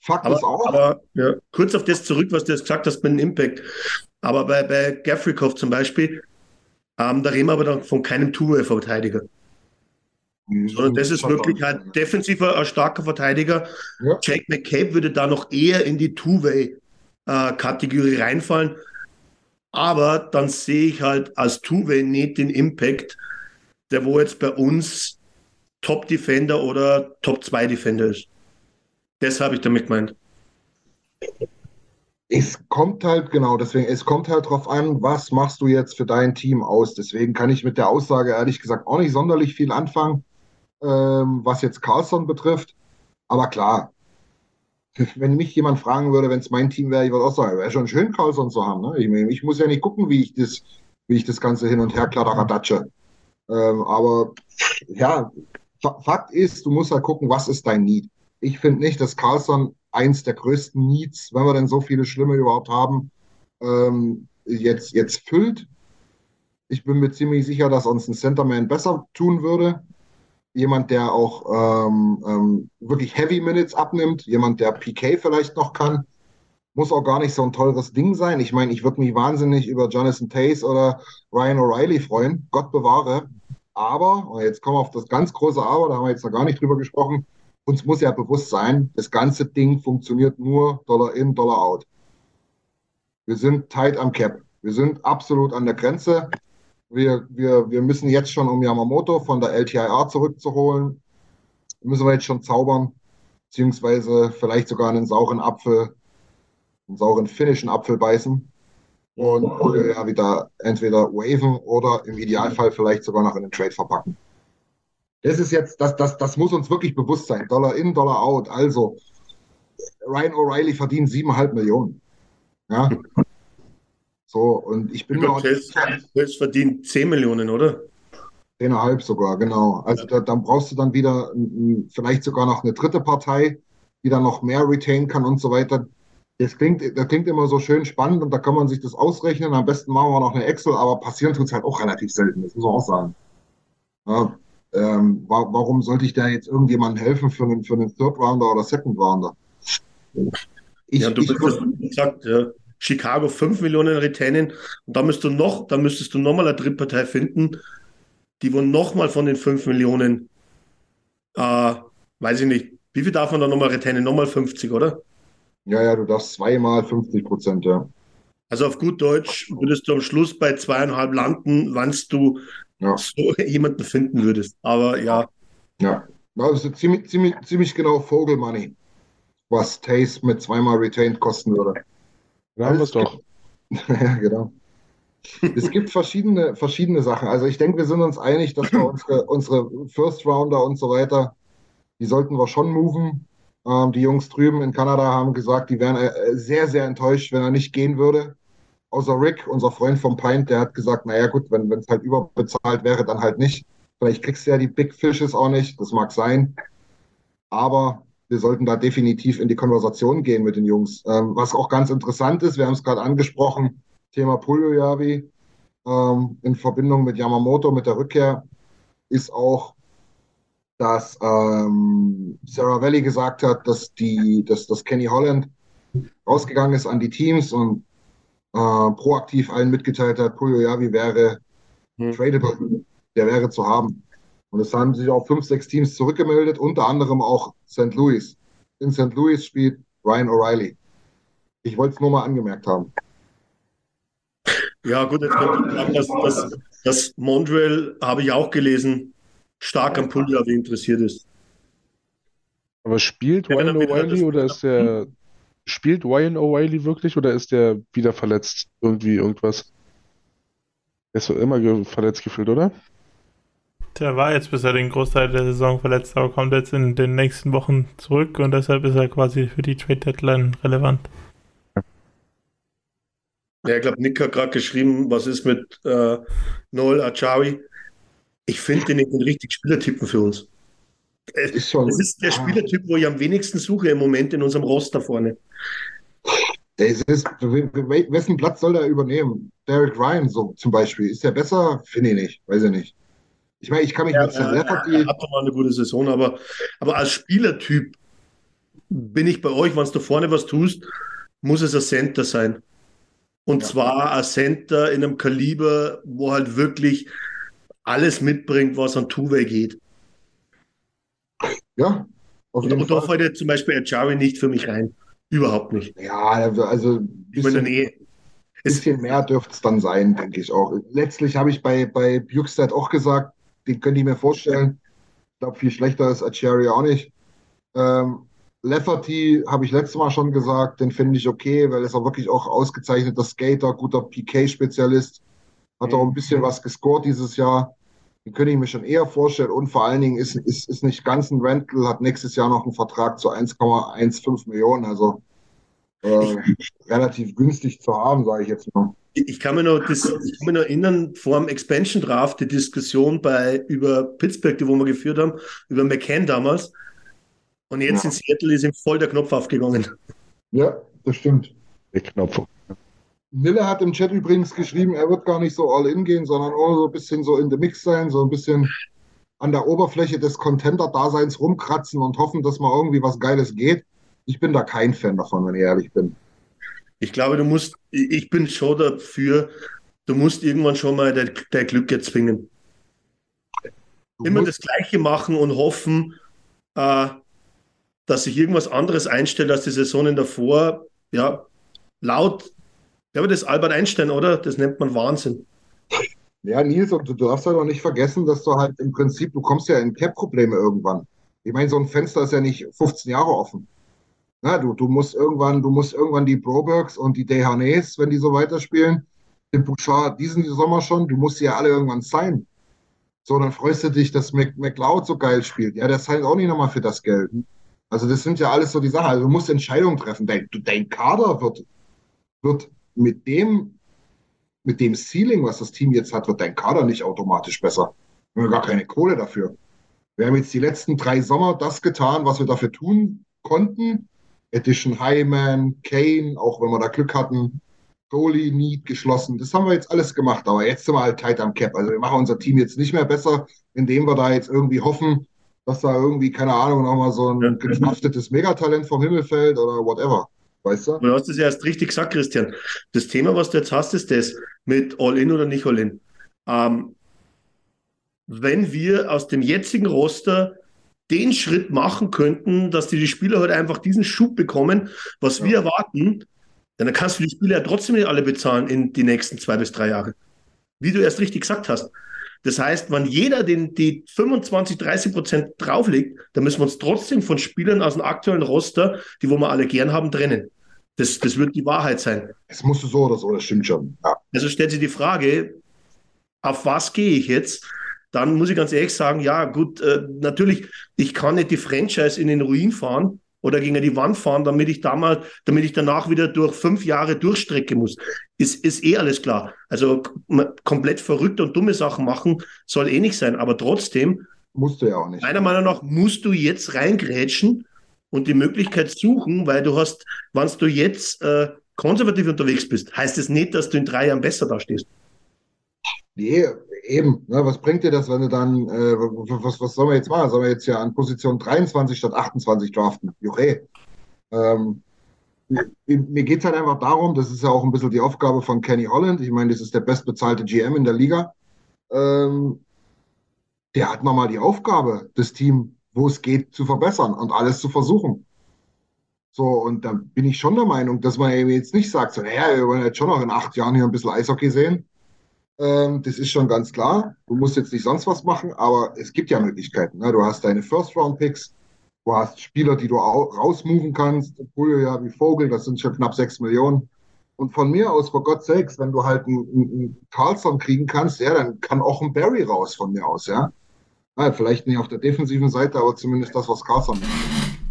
Fakt Aber, ist auch, aber ja, kurz auf das zurück, was du jetzt gesagt hast mit dem Impact. Aber bei, bei Gavrikov zum Beispiel, ähm, da reden wir aber dann von keinem Two-Way-Verteidiger, sondern das ist wirklich halt defensiver, ein starker Verteidiger. Ja. Jake McCabe würde da noch eher in die Two-Way-Kategorie reinfallen. Aber dann sehe ich halt als Two-Way nicht den Impact, der wo jetzt bei uns Top-Defender oder Top-2-Defender ist. Das habe ich damit gemeint. Es kommt halt, genau, deswegen, es kommt halt drauf an, was machst du jetzt für dein Team aus. Deswegen kann ich mit der Aussage ehrlich gesagt auch nicht sonderlich viel anfangen, ähm, was jetzt Carlson betrifft. Aber klar, wenn mich jemand fragen würde, wenn es mein Team wäre, ich würde auch sagen, wäre schon schön, Carlson zu haben. Ne? Ich, ich muss ja nicht gucken, wie ich das, wie ich das Ganze hin und her kladderaдаtsche. Ähm, aber ja, Fa- Fakt ist, du musst halt gucken, was ist dein Need. Ich finde nicht, dass Carlson eins der größten Needs, wenn wir denn so viele Schlimme überhaupt haben, ähm, jetzt, jetzt füllt. Ich bin mir ziemlich sicher, dass uns ein Centerman besser tun würde. Jemand, der auch ähm, ähm, wirklich Heavy Minutes abnimmt, jemand, der PK vielleicht noch kann. Muss auch gar nicht so ein teures Ding sein. Ich meine, ich würde mich wahnsinnig über Jonathan Tays oder Ryan O'Reilly freuen. Gott bewahre. Aber, und jetzt kommen wir auf das ganz große Aber, da haben wir jetzt noch gar nicht drüber gesprochen. Uns muss ja bewusst sein, das ganze Ding funktioniert nur Dollar in, Dollar out. Wir sind tight am Cap. Wir sind absolut an der Grenze. Wir, wir, wir müssen jetzt schon, um Yamamoto von der LTIR zurückzuholen, müssen wir jetzt schon zaubern, beziehungsweise vielleicht sogar einen sauren Apfel, einen sauren finnischen Apfel beißen und ja wieder entweder waven oder im Idealfall vielleicht sogar noch in den Trade verpacken. Das ist jetzt, das, das, das muss uns wirklich bewusst sein. Dollar in, Dollar out. Also, Ryan O'Reilly verdient siebeneinhalb Millionen. Ja. So, und ich bin mir auch Das, das verdient 10 Millionen, oder? Zehneinhalb sogar, genau. Also da, dann brauchst du dann wieder vielleicht sogar noch eine dritte Partei, die dann noch mehr retain kann und so weiter. Das klingt, das klingt immer so schön spannend und da kann man sich das ausrechnen. Am besten machen wir noch eine Excel, aber passieren tut es halt auch relativ selten, das muss man auch sagen. Ja, ähm, wa warum sollte ich da jetzt irgendjemandem helfen für einen, für einen Third Rounder oder Second Rounder? Ich, ja, du ich, bist das gesagt, ja. Chicago 5 Millionen retainen und da müsstest du noch, da müsstest du nochmal eine Drittpartei finden, die wo nochmal von den 5 Millionen, äh, weiß ich nicht, wie viel darf man da nochmal retainen? Nochmal 50, oder? ja, ja, du darfst zweimal 50 Prozent, ja. Also auf gut Deutsch würdest du am Schluss bei zweieinhalb landen, wann du Ja. so jemanden finden würdest. Aber ja, Ja, das ist ziemlich, ziemlich, ziemlich genau Vogelmoney, was Taste mit zweimal Retained kosten würde. Dann haben wir es doch. ja, genau. Es gibt verschiedene, verschiedene Sachen. Also ich denke, wir sind uns einig, dass wir unsere, unsere First Rounder und so weiter, die sollten wir schon moven. Ähm, die Jungs drüben in Kanada haben gesagt, die wären äh, sehr, sehr enttäuscht, wenn er nicht gehen würde. Außer Rick, unser Freund vom Pint, der hat gesagt, naja gut, wenn es halt überbezahlt wäre, dann halt nicht. Vielleicht kriegst du ja die Big Fishes auch nicht, das mag sein. aber wir sollten da definitiv in die Konversation gehen mit den Jungs. Ähm, was auch ganz interessant ist, wir haben es gerade angesprochen, Thema Puljojavi ähm, in Verbindung mit Yamamoto, mit der Rückkehr, ist auch, dass ähm, Sarah Valley gesagt hat, dass, die, dass, dass Kenny Holland rausgegangen ist an die Teams und äh, proaktiv allen mitgeteilt hat, Puljojavi wäre hm. tradable, der wäre zu haben. Und es haben sich auch fünf, sechs Teams zurückgemeldet, unter anderem auch St. Louis. In St. Louis spielt Ryan O'Reilly. Ich wollte es nur mal angemerkt haben. Ja, gut, jetzt könnte ich sagen, dass, dass, dass Montreal, habe ich auch gelesen, stark am Puljavi interessiert ist. Aber spielt ja, Ryan O'Reilly oder ist der. Spielt Ryan O'Reilly wirklich oder ist der wieder verletzt? Irgendwie irgendwas? Er ist so immer verletzt gefühlt, oder? Der war jetzt bisher den Großteil der Saison verletzt, aber kommt jetzt in den nächsten Wochen zurück und deshalb ist er quasi für die Trade Deadline relevant. Ja, ich glaube, Nick hat gerade geschrieben, was ist mit äh, Noel Achawi. Ich finde den nicht den richtigen Spielertypen für uns. Äh, ist schon, das ist der Spielertyp, wo ich am wenigsten suche im Moment in unserem Roster vorne. Es ist, wessen Platz soll er übernehmen? Derek Ryan so zum Beispiel. Ist der besser? Finde ich nicht. Weiß ich nicht. Ich meine, ich kann mich ja, mit Sam Leopard. Er hat doch mal eine gute Saison, aber, aber als Spielertyp bin ich bei euch, wenn du vorne was tust, muss es ein Center sein. Und ja. zwar ein Center in einem Kaliber, wo halt wirklich alles mitbringt, was an Two-Way geht. Ja. Und, und da fällt jetzt zum Beispiel Ajari nicht für mich rein. Überhaupt nicht. Ja, also bisschen, in bisschen mehr dürfte es dann sein, denke ich auch. Letztlich habe ich bei, bei Bukestad auch gesagt, den könnte ich mir vorstellen. Ich glaube, viel schlechter ist Acheri auch nicht. Ähm, Lefferty habe ich letztes Mal schon gesagt, den finde ich okay, weil er ist auch wirklich auch ausgezeichneter Skater, guter PK-Spezialist. Hat auch ein bisschen was gescored dieses Jahr. Den könnte ich mir schon eher vorstellen. Und vor allen Dingen ist, ist, ist nicht ganz ein Rental, hat nächstes Jahr noch einen Vertrag zu 1,15 Millionen. Also äh, relativ günstig zu haben, sage ich jetzt mal. Ich kann, mir noch das, ich kann mich noch erinnern, vor dem Expansion Draft, die Diskussion bei, über Pittsburgh, die wo wir geführt haben, über McCann damals. Und jetzt ja. in Seattle ist ihm voll der Knopf aufgegangen. Ja, das stimmt. Der Knopf. Miller hat im Chat übrigens geschrieben, er wird gar nicht so all in gehen, sondern auch so ein bisschen so in the mix sein, so ein bisschen an der Oberfläche des Contender-Daseins rumkratzen und hoffen, dass mal irgendwie was Geiles geht. Ich bin da kein Fan davon, wenn ich ehrlich bin. Ich glaube, du musst, ich bin schon dafür, du musst irgendwann schon mal dein, dein Glück erzwingen. Immer das Gleiche machen und hoffen, äh, dass sich irgendwas anderes einstellt als die Saisonen davor. Ja, laut, ja, aber das Albert Einstein, oder? Das nennt man Wahnsinn. Ja, Nils, und du darfst halt auch nicht vergessen, dass du halt im Prinzip, du kommst ja in Cap-Probleme irgendwann. Ich meine, so ein Fenster ist ja nicht 15 Jahre offen. Na, du, du musst irgendwann, du musst irgendwann die Brobergs und die Dehanés, wenn die so weiterspielen, den Bouchard diesen Sommer schon, du musst sie ja alle irgendwann sein. So, dann freust du dich, dass Mc, McLeod so geil spielt. Ja, der signed auch nicht nochmal für das Geld. Also das sind ja alles so die Sachen. Also du musst Entscheidungen treffen. Dein, dein Kader wird, wird mit dem, mit dem Ceiling, was das Team jetzt hat, wird dein Kader nicht automatisch besser. Wir haben gar keine Kohle dafür. Wir haben jetzt die letzten drei Sommer das getan, was wir dafür tun konnten. Edition Highman, Kane, auch wenn wir da Glück hatten, Goalie, Need geschlossen. Das haben wir jetzt alles gemacht, aber jetzt sind wir halt tight am Cap. Also wir machen unser Team jetzt nicht mehr besser, indem wir da jetzt irgendwie hoffen, dass da irgendwie, keine Ahnung, nochmal so ein ja. gekraftetes Megatalent vom Himmel fällt oder whatever. Weißt du? Du hast es erst richtig gesagt, Christian. Das Thema, was du jetzt hast, ist das mit All-In oder nicht All-In. Ähm, wenn wir aus dem jetzigen Roster den Schritt machen könnten, dass die, die Spieler halt einfach diesen Schub bekommen, was ja. wir erwarten, dann kannst du die Spieler ja trotzdem nicht alle bezahlen in die nächsten zwei bis drei Jahre. Wie du erst richtig gesagt hast. Das heißt, wenn jeder den, die 25, 30 Prozent drauflegt, dann müssen wir uns trotzdem von Spielern aus dem aktuellen Roster, die wo wir alle gern haben, trennen. Das, das wird die Wahrheit sein. Es musst du so oder so, das stimmt schon. Ja. Also stellt sich die Frage, auf was gehe ich jetzt? Dann muss ich ganz ehrlich sagen, ja, gut, äh, natürlich, ich kann nicht die Franchise in den Ruin fahren oder gegen die Wand fahren, damit ich damals, damit ich danach wieder durch fünf Jahre durchstrecken muss. Ist, ist eh alles klar. Also komplett verrückte und dumme Sachen machen soll eh nicht sein. Aber trotzdem musst du ja auch nicht. Meiner Meinung nach musst du jetzt reingrätschen und die Möglichkeit suchen, weil du hast, wenn du jetzt äh, konservativ unterwegs bist, heißt es das nicht, dass du in drei Jahren besser dastehst. Nee, eben. Ne, was bringt dir das, wenn du dann, äh, was, was sollen wir jetzt machen? Sollen wir jetzt ja an Position 23 statt 28 draften? Juche. Ähm, mir geht es halt einfach darum, das ist ja auch ein bisschen die Aufgabe von Kenny Holland. Ich meine, das ist der bestbezahlte GM in der Liga. Ähm, der hat nochmal die Aufgabe, das Team, wo es geht, zu verbessern und alles zu versuchen. So, und da bin ich schon der Meinung, dass man eben jetzt nicht sagt, so, naja, wir wollen jetzt schon noch in acht Jahren hier ein bisschen Eishockey sehen. Ähm, das ist schon ganz klar. Du musst jetzt nicht sonst was machen, aber es gibt ja Möglichkeiten. Ne? Du hast deine First-Round-Picks, Du hast Spieler, die du rausmoven kannst. ja wie Vogel, das sind schon knapp sechs Millionen. Und von mir aus, for God's sakes, wenn du halt einen, einen Carlson kriegen kannst, ja, dann kann auch ein Barry raus von mir aus, ja. ja vielleicht nicht auf der defensiven Seite, aber zumindest das, was Carlson macht.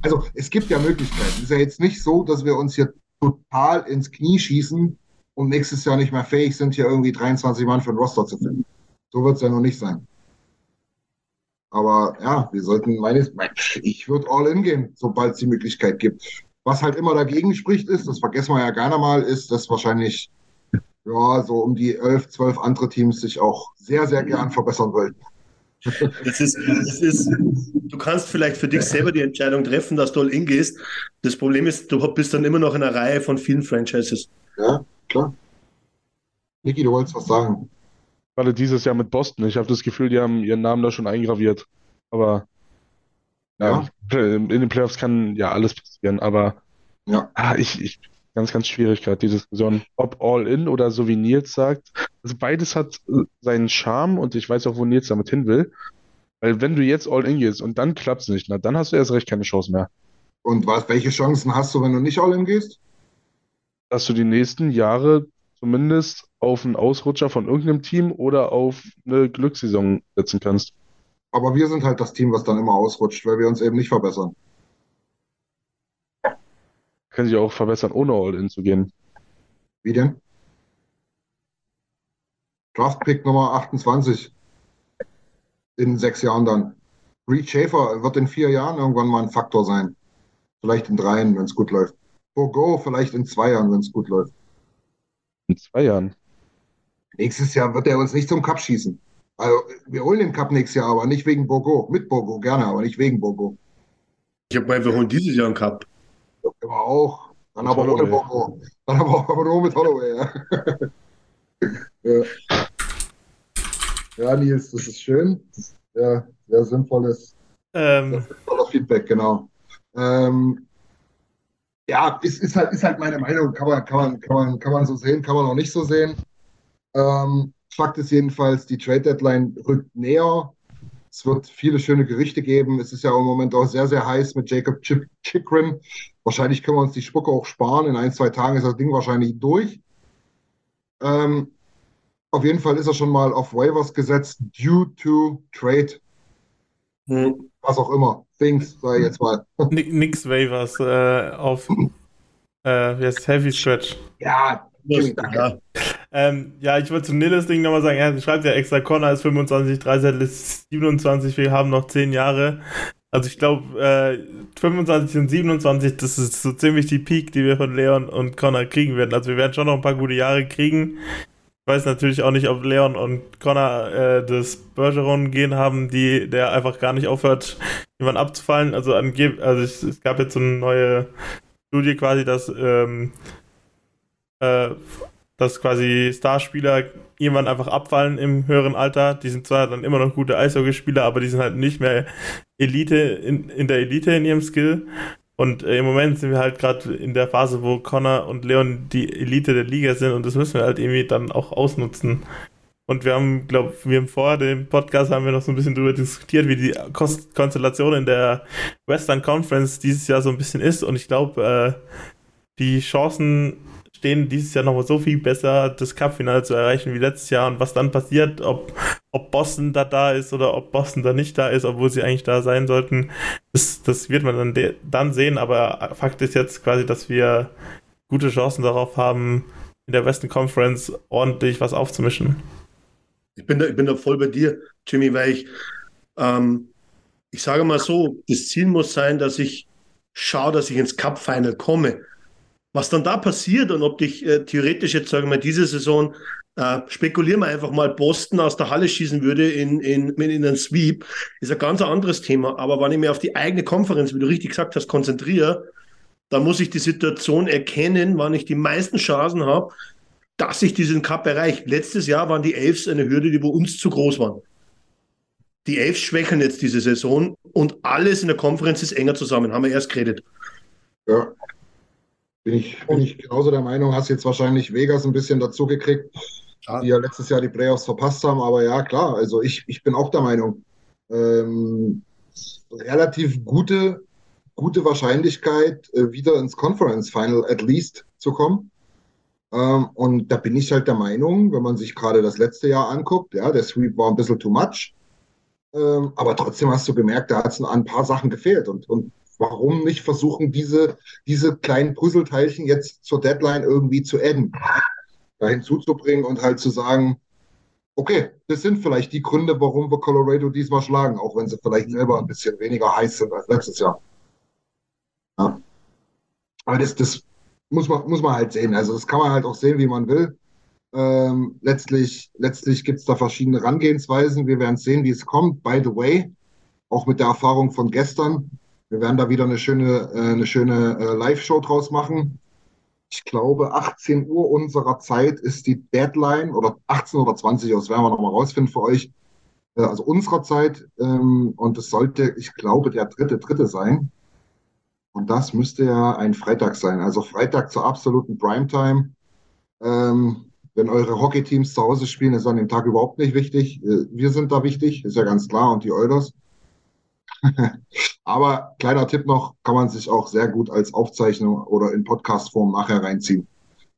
Also es gibt ja Möglichkeiten. Es ist ja jetzt nicht so, dass wir uns hier total ins Knie schießen und nächstes Jahr nicht mehr fähig sind, hier irgendwie 23 Mann für den Roster zu finden. So wird es ja noch nicht sein. Aber ja, wir sollten meines, ich würde all in gehen, sobald es die Möglichkeit gibt. Was halt immer dagegen spricht, ist, das vergessen wir ja gerne mal, ist, dass wahrscheinlich ja, so um die elf, zwölf andere Teams sich auch sehr, sehr gern verbessern wollten. Das ist, das ist, du kannst vielleicht für dich selber die Entscheidung treffen, dass du all in gehst. Das Problem ist, du bist dann immer noch in einer Reihe von vielen Franchises. Ja, klar. Niki, du wolltest was sagen gerade dieses Jahr mit Boston. Ich habe das Gefühl, die haben ihren Namen da schon eingraviert. Aber ja, ja. in den Playoffs kann ja alles passieren. Aber ja. Ah, ich, ich, ganz, ganz schwierig gerade die Diskussion, ob All-In oder so wie Nils sagt. Also beides hat seinen Charme und ich weiß auch, wo Nils damit hin will. Weil wenn du jetzt All-In gehst und dann klappt es nicht, na, dann hast du erst recht keine Chance mehr. Und was, welche Chancen hast du, wenn du nicht All-In gehst? Dass du die nächsten Jahre zumindest auf einen Ausrutscher von irgendeinem Team oder auf eine Glückssaison setzen kannst. Aber wir sind halt das Team, was dann immer ausrutscht, weil wir uns eben nicht verbessern. Können sich auch verbessern, ohne All-In zu gehen. Wie denn? Draftpick Nummer 28. In sechs Jahren dann. Reed Schaefer wird in vier Jahren irgendwann mal ein Faktor sein. Vielleicht in dreien, wenn es gut läuft. Bogo vielleicht in zwei Jahren, wenn es gut läuft. In zwei Jahren? Nächstes Jahr wird er uns nicht zum Cup schießen. Also, wir holen den Cup nächstes Jahr, aber nicht wegen Bogo. Mit Bogo, gerne, aber nicht wegen Bogo. Ich habe gemeint, wir holen dieses Jahr einen Cup. Aber auch. Dann aber ohne Bogo. Dann aber, aber nur mit Holloway, ja. ja. ja. Nils, das ist schön. Das ist sehr, sehr sinnvolles, ähm. sehr sinnvoller Feedback, genau. Ähm, ja, ist, ist, halt, ist halt meine Meinung. Kann man, kann, man, kann, man, kann man so sehen, kann man auch nicht so sehen. Ähm, Fakt ist jedenfalls, die Trade Deadline rückt näher. Es wird viele schöne Gerichte geben. Es ist ja im Moment auch sehr, sehr heiß mit Jacob Chip Chikrin. Wahrscheinlich können wir uns die Spucke auch sparen. In ein, zwei Tagen ist das Ding wahrscheinlich durch. Ähm, auf jeden Fall ist er schon mal auf Waivers gesetzt, due to Trade. Hm. Was auch immer. Things, sag ich jetzt mal. Nix Waivers äh, auf äh, wie heißt Heavy Stretch. Ja, Jimmy, danke. Ähm, ja, ich wollte zu Nilles Ding nochmal sagen, er schreibt ja extra, Connor ist 25, Dreiseitel ist 27, wir haben noch 10 Jahre. Also ich glaube, äh, 25 und 27, das ist so ziemlich die Peak, die wir von Leon und Connor kriegen werden. Also wir werden schon noch ein paar gute Jahre kriegen. Ich weiß natürlich auch nicht, ob Leon und Connor äh, das Bergeron-Gen haben, die der einfach gar nicht aufhört, jemand abzufallen. Also, angeb also es, es gab jetzt so eine neue Studie quasi, dass ähm, äh, dass quasi Starspieler irgendwann einfach abfallen im höheren Alter. Die sind zwar dann immer noch gute Eishockeyspieler, aber die sind halt nicht mehr Elite in, in der Elite in ihrem Skill. Und äh, im Moment sind wir halt gerade in der Phase, wo Connor und Leon die Elite der Liga sind und das müssen wir halt irgendwie dann auch ausnutzen. Und wir haben, glaube wir haben vor dem Podcast haben wir noch so ein bisschen darüber diskutiert, wie die Konstellation in der Western Conference dieses Jahr so ein bisschen ist. Und ich glaube, äh, die Chancen stehen dieses Jahr nochmal so viel besser, das Cup-Finale zu erreichen wie letztes Jahr. Und was dann passiert, ob, ob Boston da da ist oder ob Boston da nicht da ist, obwohl sie eigentlich da sein sollten, das, das wird man dann, dann sehen. Aber Fakt ist jetzt quasi, dass wir gute Chancen darauf haben, in der Western Conference ordentlich was aufzumischen. Ich bin da, ich bin da voll bei dir, Jimmy, weil ich Ähm, ich sage mal so, das Ziel muss sein, dass ich schaue, dass ich ins Cup-Final komme. Was dann da passiert und ob ich äh, theoretisch jetzt, sagen wir mal, diese Saison äh, spekulieren wir einfach mal, Boston aus der Halle schießen würde in, in, in einen Sweep, ist ein ganz anderes Thema. Aber wenn ich mir auf die eigene Konferenz, wie du richtig gesagt hast, konzentriere, dann muss ich die Situation erkennen, wann ich die meisten Chancen habe, dass ich diesen Cup erreiche. Letztes Jahr waren die Elfs eine Hürde, die bei uns zu groß waren. Die Elfs schwächen jetzt diese Saison und alles in der Konferenz ist enger zusammen, haben wir erst geredet. Ja. Bin ich, bin ich genauso der Meinung, hast jetzt wahrscheinlich Vegas ein bisschen dazu gekriegt, die ja letztes Jahr die Playoffs verpasst haben, aber ja, klar, also ich, ich bin auch der Meinung, ähm, relativ gute, gute Wahrscheinlichkeit, äh, wieder ins Conference Final at least zu kommen. Ähm, und da bin ich halt der Meinung, wenn man sich gerade das letzte Jahr anguckt, ja, der Sweep war ein bisschen too much. Ähm, aber trotzdem hast du gemerkt, da hat es an ein paar Sachen gefehlt. Und, und warum nicht versuchen, diese, diese kleinen Puzzleteilchen jetzt zur Deadline irgendwie zu adden, da hinzuzubringen und halt zu sagen, okay, das sind vielleicht die Gründe, warum wir Colorado diesmal schlagen, auch wenn sie vielleicht selber ein bisschen weniger heiß sind als letztes Jahr. Ja. Aber das, das muss man, muss man halt sehen. Also das kann man halt auch sehen, wie man will. Ähm, letztlich letztlich gibt es da verschiedene Herangehensweisen. Wir werden sehen, wie es kommt. By the way, auch mit der Erfahrung von gestern, wir werden da wieder eine schöne, äh, eine schöne äh, Live-Show draus machen. Ich glaube, 18 Uhr unserer Zeit ist die Deadline oder 18 oder 20 Uhr, das werden wir nochmal rausfinden für euch. Äh, also unserer Zeit. Ähm, und es sollte, ich glaube, der dritte, dritte sein. Und das müsste ja ein Freitag sein. Also Freitag zur absoluten Primetime. Ähm, wenn eure Hockeyteams zu Hause spielen, ist an dem Tag überhaupt nicht wichtig. Äh, wir sind da wichtig, ist ja ganz klar, und die Eulers. Aber kleiner Tipp noch, kann man sich auch sehr gut als Aufzeichnung oder in Podcast-Form nachher reinziehen.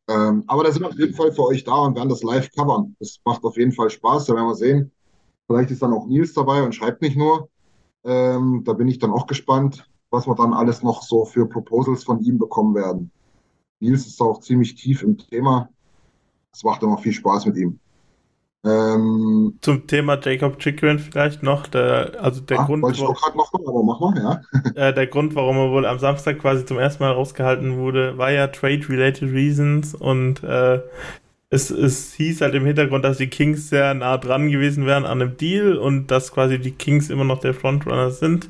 Ähm, aber da sind wir auf jeden Fall für euch da und werden das live covern. Das macht auf jeden Fall Spaß, da werden wir sehen. Vielleicht ist dann auch Nils dabei und schreibt nicht nur. Ähm, da bin ich dann auch gespannt was wir dann alles noch so für Proposals von ihm bekommen werden. Nils ist auch ziemlich tief im Thema. Es macht immer viel Spaß mit ihm. Ähm, Zum Thema Jacob Chikrin vielleicht noch, der, also der ah, Grund, wollte ich auch gerade noch, aber mach mal, ja. äh, der Grund, warum er wohl am Samstag quasi zum ersten Mal rausgehalten wurde, war ja Trade-related Reasons und äh, es, es hieß halt im Hintergrund, dass die Kings sehr nah dran gewesen wären an einem Deal und dass quasi die Kings immer noch der Frontrunner sind.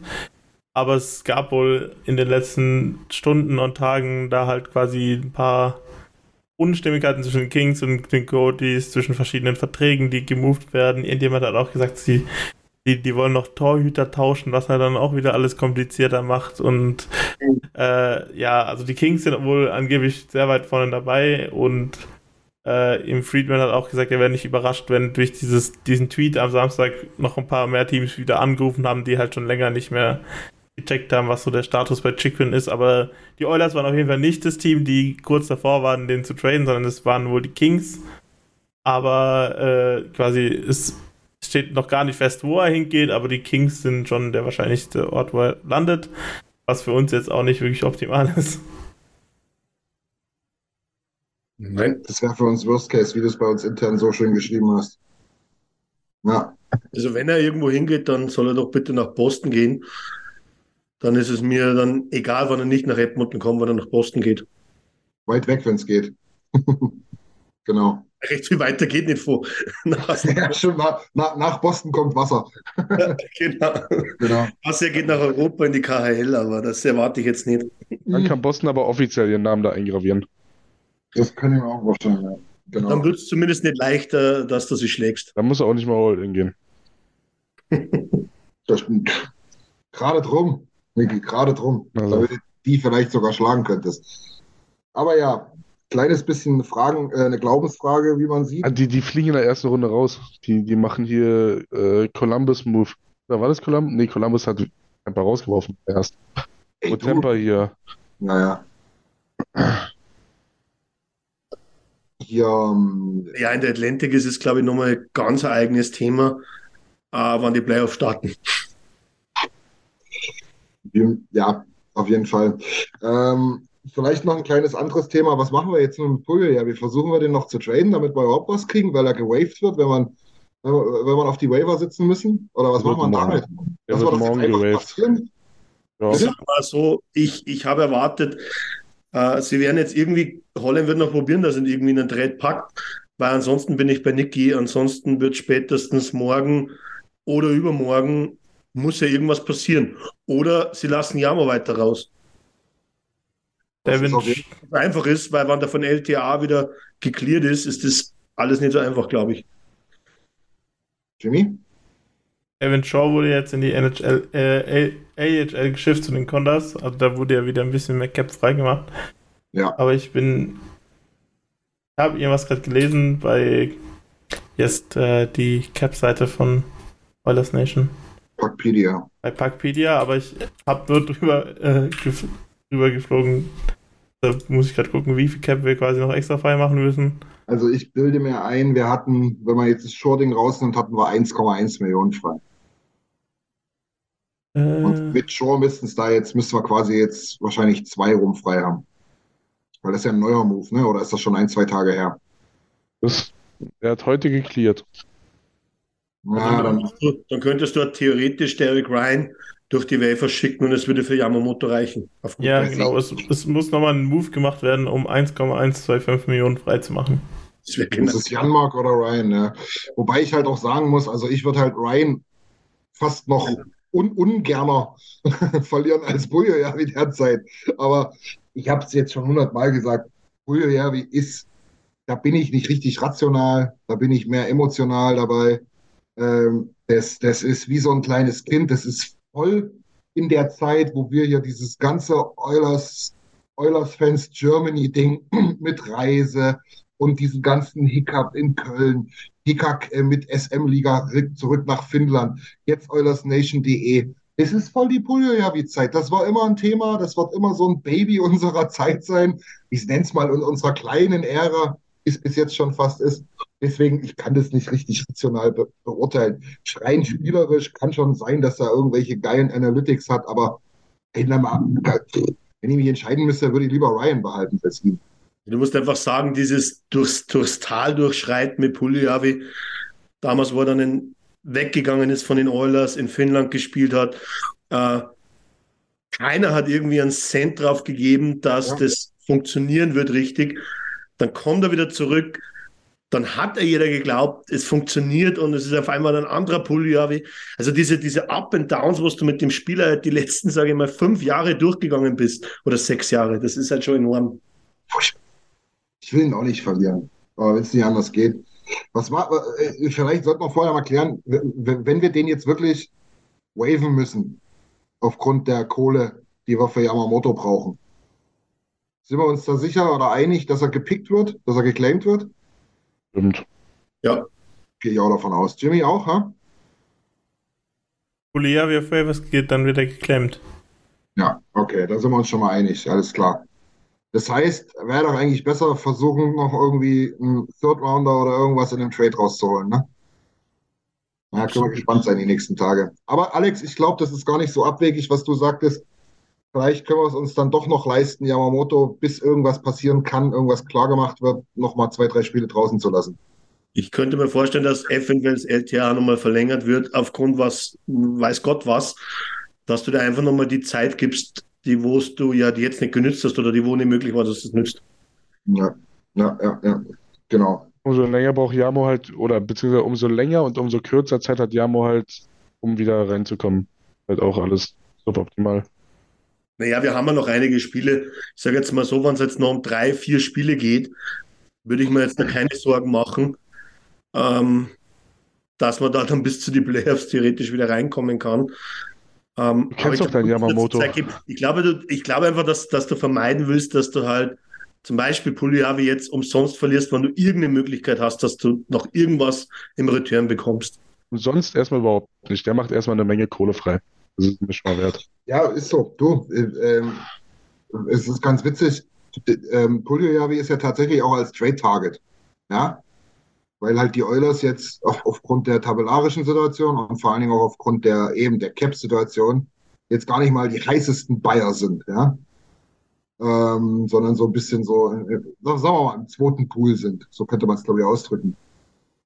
Aber es gab wohl in den letzten Stunden und Tagen da halt quasi ein paar Unstimmigkeiten zwischen den Kings und den Coyotes, zwischen verschiedenen Verträgen, die gemoved werden. Irgendjemand hat auch gesagt, sie, die, die wollen noch Torhüter tauschen, was halt dann auch wieder alles komplizierter macht. Und äh, ja, also die Kings sind wohl angeblich sehr weit vorne dabei und äh, im Friedman hat auch gesagt, er wäre nicht überrascht, wenn durch dieses, diesen Tweet am Samstag noch ein paar mehr Teams wieder angerufen haben, die halt schon länger nicht mehr gecheckt haben, was so der Status bei Chickwin ist, aber die Oilers waren auf jeden Fall nicht das Team, die kurz davor waren, den zu traden, sondern es waren wohl die Kings. Aber äh, quasi es steht noch gar nicht fest, wo er hingeht, aber die Kings sind schon der wahrscheinlichste Ort, wo er landet, was für uns jetzt auch nicht wirklich optimal ist. Nein. Das wäre für uns Worst Case, wie du es bei uns intern so schön geschrieben hast. Ja. Also wenn er irgendwo hingeht, dann soll er doch bitte nach Boston gehen dann ist es mir dann egal, wann er nicht nach Edmonton kommt, wann er nach Boston geht. Weit weg, wenn es geht. genau. Recht viel weiter geht nicht vor. nach, ja, schon nach, nach, Boston kommt Wasser. ja, genau. genau. Wasser geht nach Europa in die KHL, aber das erwarte ich jetzt nicht. Dann kann Boston aber offiziell ihren Namen da eingravieren. Das kann ich mir auch vorstellen, ja. Genau. Dann wird es zumindest nicht leichter, dass du sie schlägst. Dann muss er auch nicht mal all gehen. das stimmt. Gerade drum. Niki, gerade drum, also. damit du die vielleicht sogar schlagen könntest. Aber ja, kleines bisschen Fragen, äh, eine Glaubensfrage, wie man sieht. Ah, die, die fliegen in der ersten Runde raus. Die, die machen hier äh, Columbus Move. Oder war das Columbus? Nee, Columbus hat ein paar rausgeworfen erst. Ey, Und Tampa hier. Naja. Hier, um, ähm, ja, in der Atlantic ist es, glaube ich, nochmal ein ganz eigenes Thema, äh, wann die Playoffs starten. Ja, auf jeden Fall. Ähm, vielleicht noch ein kleines anderes Thema. Was machen wir jetzt mit dem Pulje? Ja, wie versuchen wir den noch zu traden, damit wir überhaupt was kriegen, weil er gewaved wird, wenn man wenn wir, wenn wir auf die Waiver sitzen müssen? Oder was machen wir damit? Lassen wird wir das morgen gewaved. passieren? Ja. Sag mal so, ich, ich habe erwartet, äh, sie werden jetzt irgendwie, Holland wird noch probieren, dass er ihn irgendwie in einen Trade packt, weil ansonsten bin ich bei Niki, ansonsten wird spätestens morgen oder übermorgen muss ja irgendwas passieren. Oder sie lassen Jamo weiter raus. Devin, Was einfach ist, weil wenn der von LTA wieder geklärt ist, ist das alles nicht so einfach, glaube ich. Jimmy? Evan Shaw wurde jetzt in die NHL, äh, AHL geschifft zu den Condors. Also da wurde ja wieder ein bisschen mehr Cap freigemacht. Ja. Aber ich bin. Ich habe irgendwas gerade gelesen bei jetzt äh, die Cap-Seite von Oilers Nation. Packpedia. Bei Packpedia, aber ich habe nur drüber, äh, gef drüber geflogen. Da muss ich gerade gucken, wie viel Cap wir quasi noch extra frei machen müssen. Also ich bilde mir ein, wir hatten, wenn man jetzt das Shorting rausnimmt, hatten wir 1,1 Millionen frei. Und Äh, mit Shaw müssten es da jetzt, müssten wir quasi jetzt wahrscheinlich zwei rum frei haben. Weil das ist ja ein neuer Move, ne? Oder ist das schon ein, zwei Tage her? Das, er hat heute geklärt. Ja, dann, Dann könntest du theoretisch Derek Ryan durch die Waiver schicken und es würde für Yamamoto reichen. Ja, genau. Es, es muss nochmal ein Move gemacht werden, um 1,125 Millionen frei zu machen. Das wäre ist genau. es Janmark oder Ryan, ne? Wobei ich halt auch sagen muss, also ich würde halt Ryan fast noch un ungerner verlieren als Buljojärvi derzeit. Aber ich habe es jetzt schon hundertmal gesagt, Buljojärvi ist, da bin ich nicht richtig rational, da bin ich mehr emotional dabei. Ähm, das, das ist wie so ein kleines Kind, das ist voll in der Zeit, wo wir hier dieses ganze Oilers, Oilers Fans Germany Ding mit Reise und diesen ganzen Hiccup in Köln, Hickhack äh, mit SM-Liga zurück nach Finnland, jetzt eulersnation.de. Es ist voll die Puljojavi-Zeit. Das war immer ein Thema, das wird immer so ein Baby unserer Zeit sein. Ich nenne es mal in unserer kleinen Ära, es bis jetzt schon fast ist. Deswegen, ich kann das nicht richtig rational be beurteilen. Schreien spielerisch kann schon sein, dass er irgendwelche geilen Analytics hat, aber ey, na mal, wenn ich mich entscheiden müsste, würde ich lieber Ryan behalten als ihn. Du musst einfach sagen, dieses durchs, durchs Tal durchschreiten mit Puljavi, damals, wo er dann in, weggegangen ist von den Oilers, in Finnland gespielt hat, äh, keiner hat irgendwie einen Cent drauf gegeben, dass Ja. das funktionieren wird richtig. Dann kommt er wieder zurück, dann hat er jeder geglaubt, es funktioniert und es ist auf einmal ein anderer Puljavi. Also diese, diese Up and Downs, was du mit dem Spieler die letzten, sage ich mal, fünf Jahre durchgegangen bist oder sechs Jahre, das ist halt schon enorm. Ich will ihn auch nicht verlieren. Aber wenn es nicht anders geht. Was war, äh, vielleicht sollten wir vorher mal klären, wenn wir den jetzt wirklich waven müssen, aufgrund der Kohle, die wir für Yamamoto brauchen, sind wir uns da sicher oder einig, dass er gepickt wird, dass er geclaimed wird? Stimmt. Ja, Gehe ich auch davon aus. Jimmy auch, ha? Julia, wie auf Waivers geht, dann wird er geklemmt. Ja, okay, da sind wir uns schon mal einig, alles klar. Das heißt, wäre doch eigentlich besser versuchen, noch irgendwie einen Third Rounder oder irgendwas in dem Trade rauszuholen, ne? Ja, können wir gespannt sein die nächsten Tage. Aber Alex, ich glaube, das ist gar nicht so abwegig, was du sagtest. Vielleicht können wir es uns dann doch noch leisten, Yamamoto, bis irgendwas passieren kann, irgendwas klargemacht wird, nochmal zwei, drei Spiele draußen zu lassen. Ich könnte mir vorstellen, dass eventuell das LTA nochmal verlängert wird, aufgrund was, weiß Gott was, dass du dir einfach nochmal die Zeit gibst, die wo du ja die jetzt nicht genützt hast oder die wo nicht möglich war, dass du es nützt. Ja, ja, ja, ja. Genau. Umso länger braucht Jamo halt, oder beziehungsweise umso länger und umso kürzer Zeit hat Jamo halt, um wieder reinzukommen. Halt auch alles suboptimal. Naja, wir haben ja noch einige Spiele. Ich sage jetzt mal so, wenn es jetzt noch um drei, vier Spiele geht, würde ich mir jetzt da keine Sorgen machen, ähm, dass man da dann bis zu die Playoffs theoretisch wieder reinkommen kann. Ähm, Du kennst doch glaube, Yamamoto. Zeit. Ich glaube, du, ich glaube einfach, dass, dass du vermeiden willst, dass du halt zum Beispiel Puliavi jetzt umsonst verlierst, wenn du irgendeine Möglichkeit hast, dass du noch irgendwas im Return bekommst. Und sonst erstmal überhaupt nicht. Der macht erstmal eine Menge Kohle frei. Das ist mir schon mal wert. Ja, ist so. Du, äh, es ist ganz witzig. Ähm, Puljojavi ist ja tatsächlich auch als Trade-Target. Ja, weil halt die Oilers jetzt auf, aufgrund der tabellarischen Situation und vor allen Dingen auch aufgrund der eben der Cap-Situation jetzt gar nicht mal die heißesten Bayer sind, ja. Ähm, sondern so ein bisschen so, äh, sagen wir mal, im zweiten Pool sind. So könnte man es, glaube ich, ausdrücken.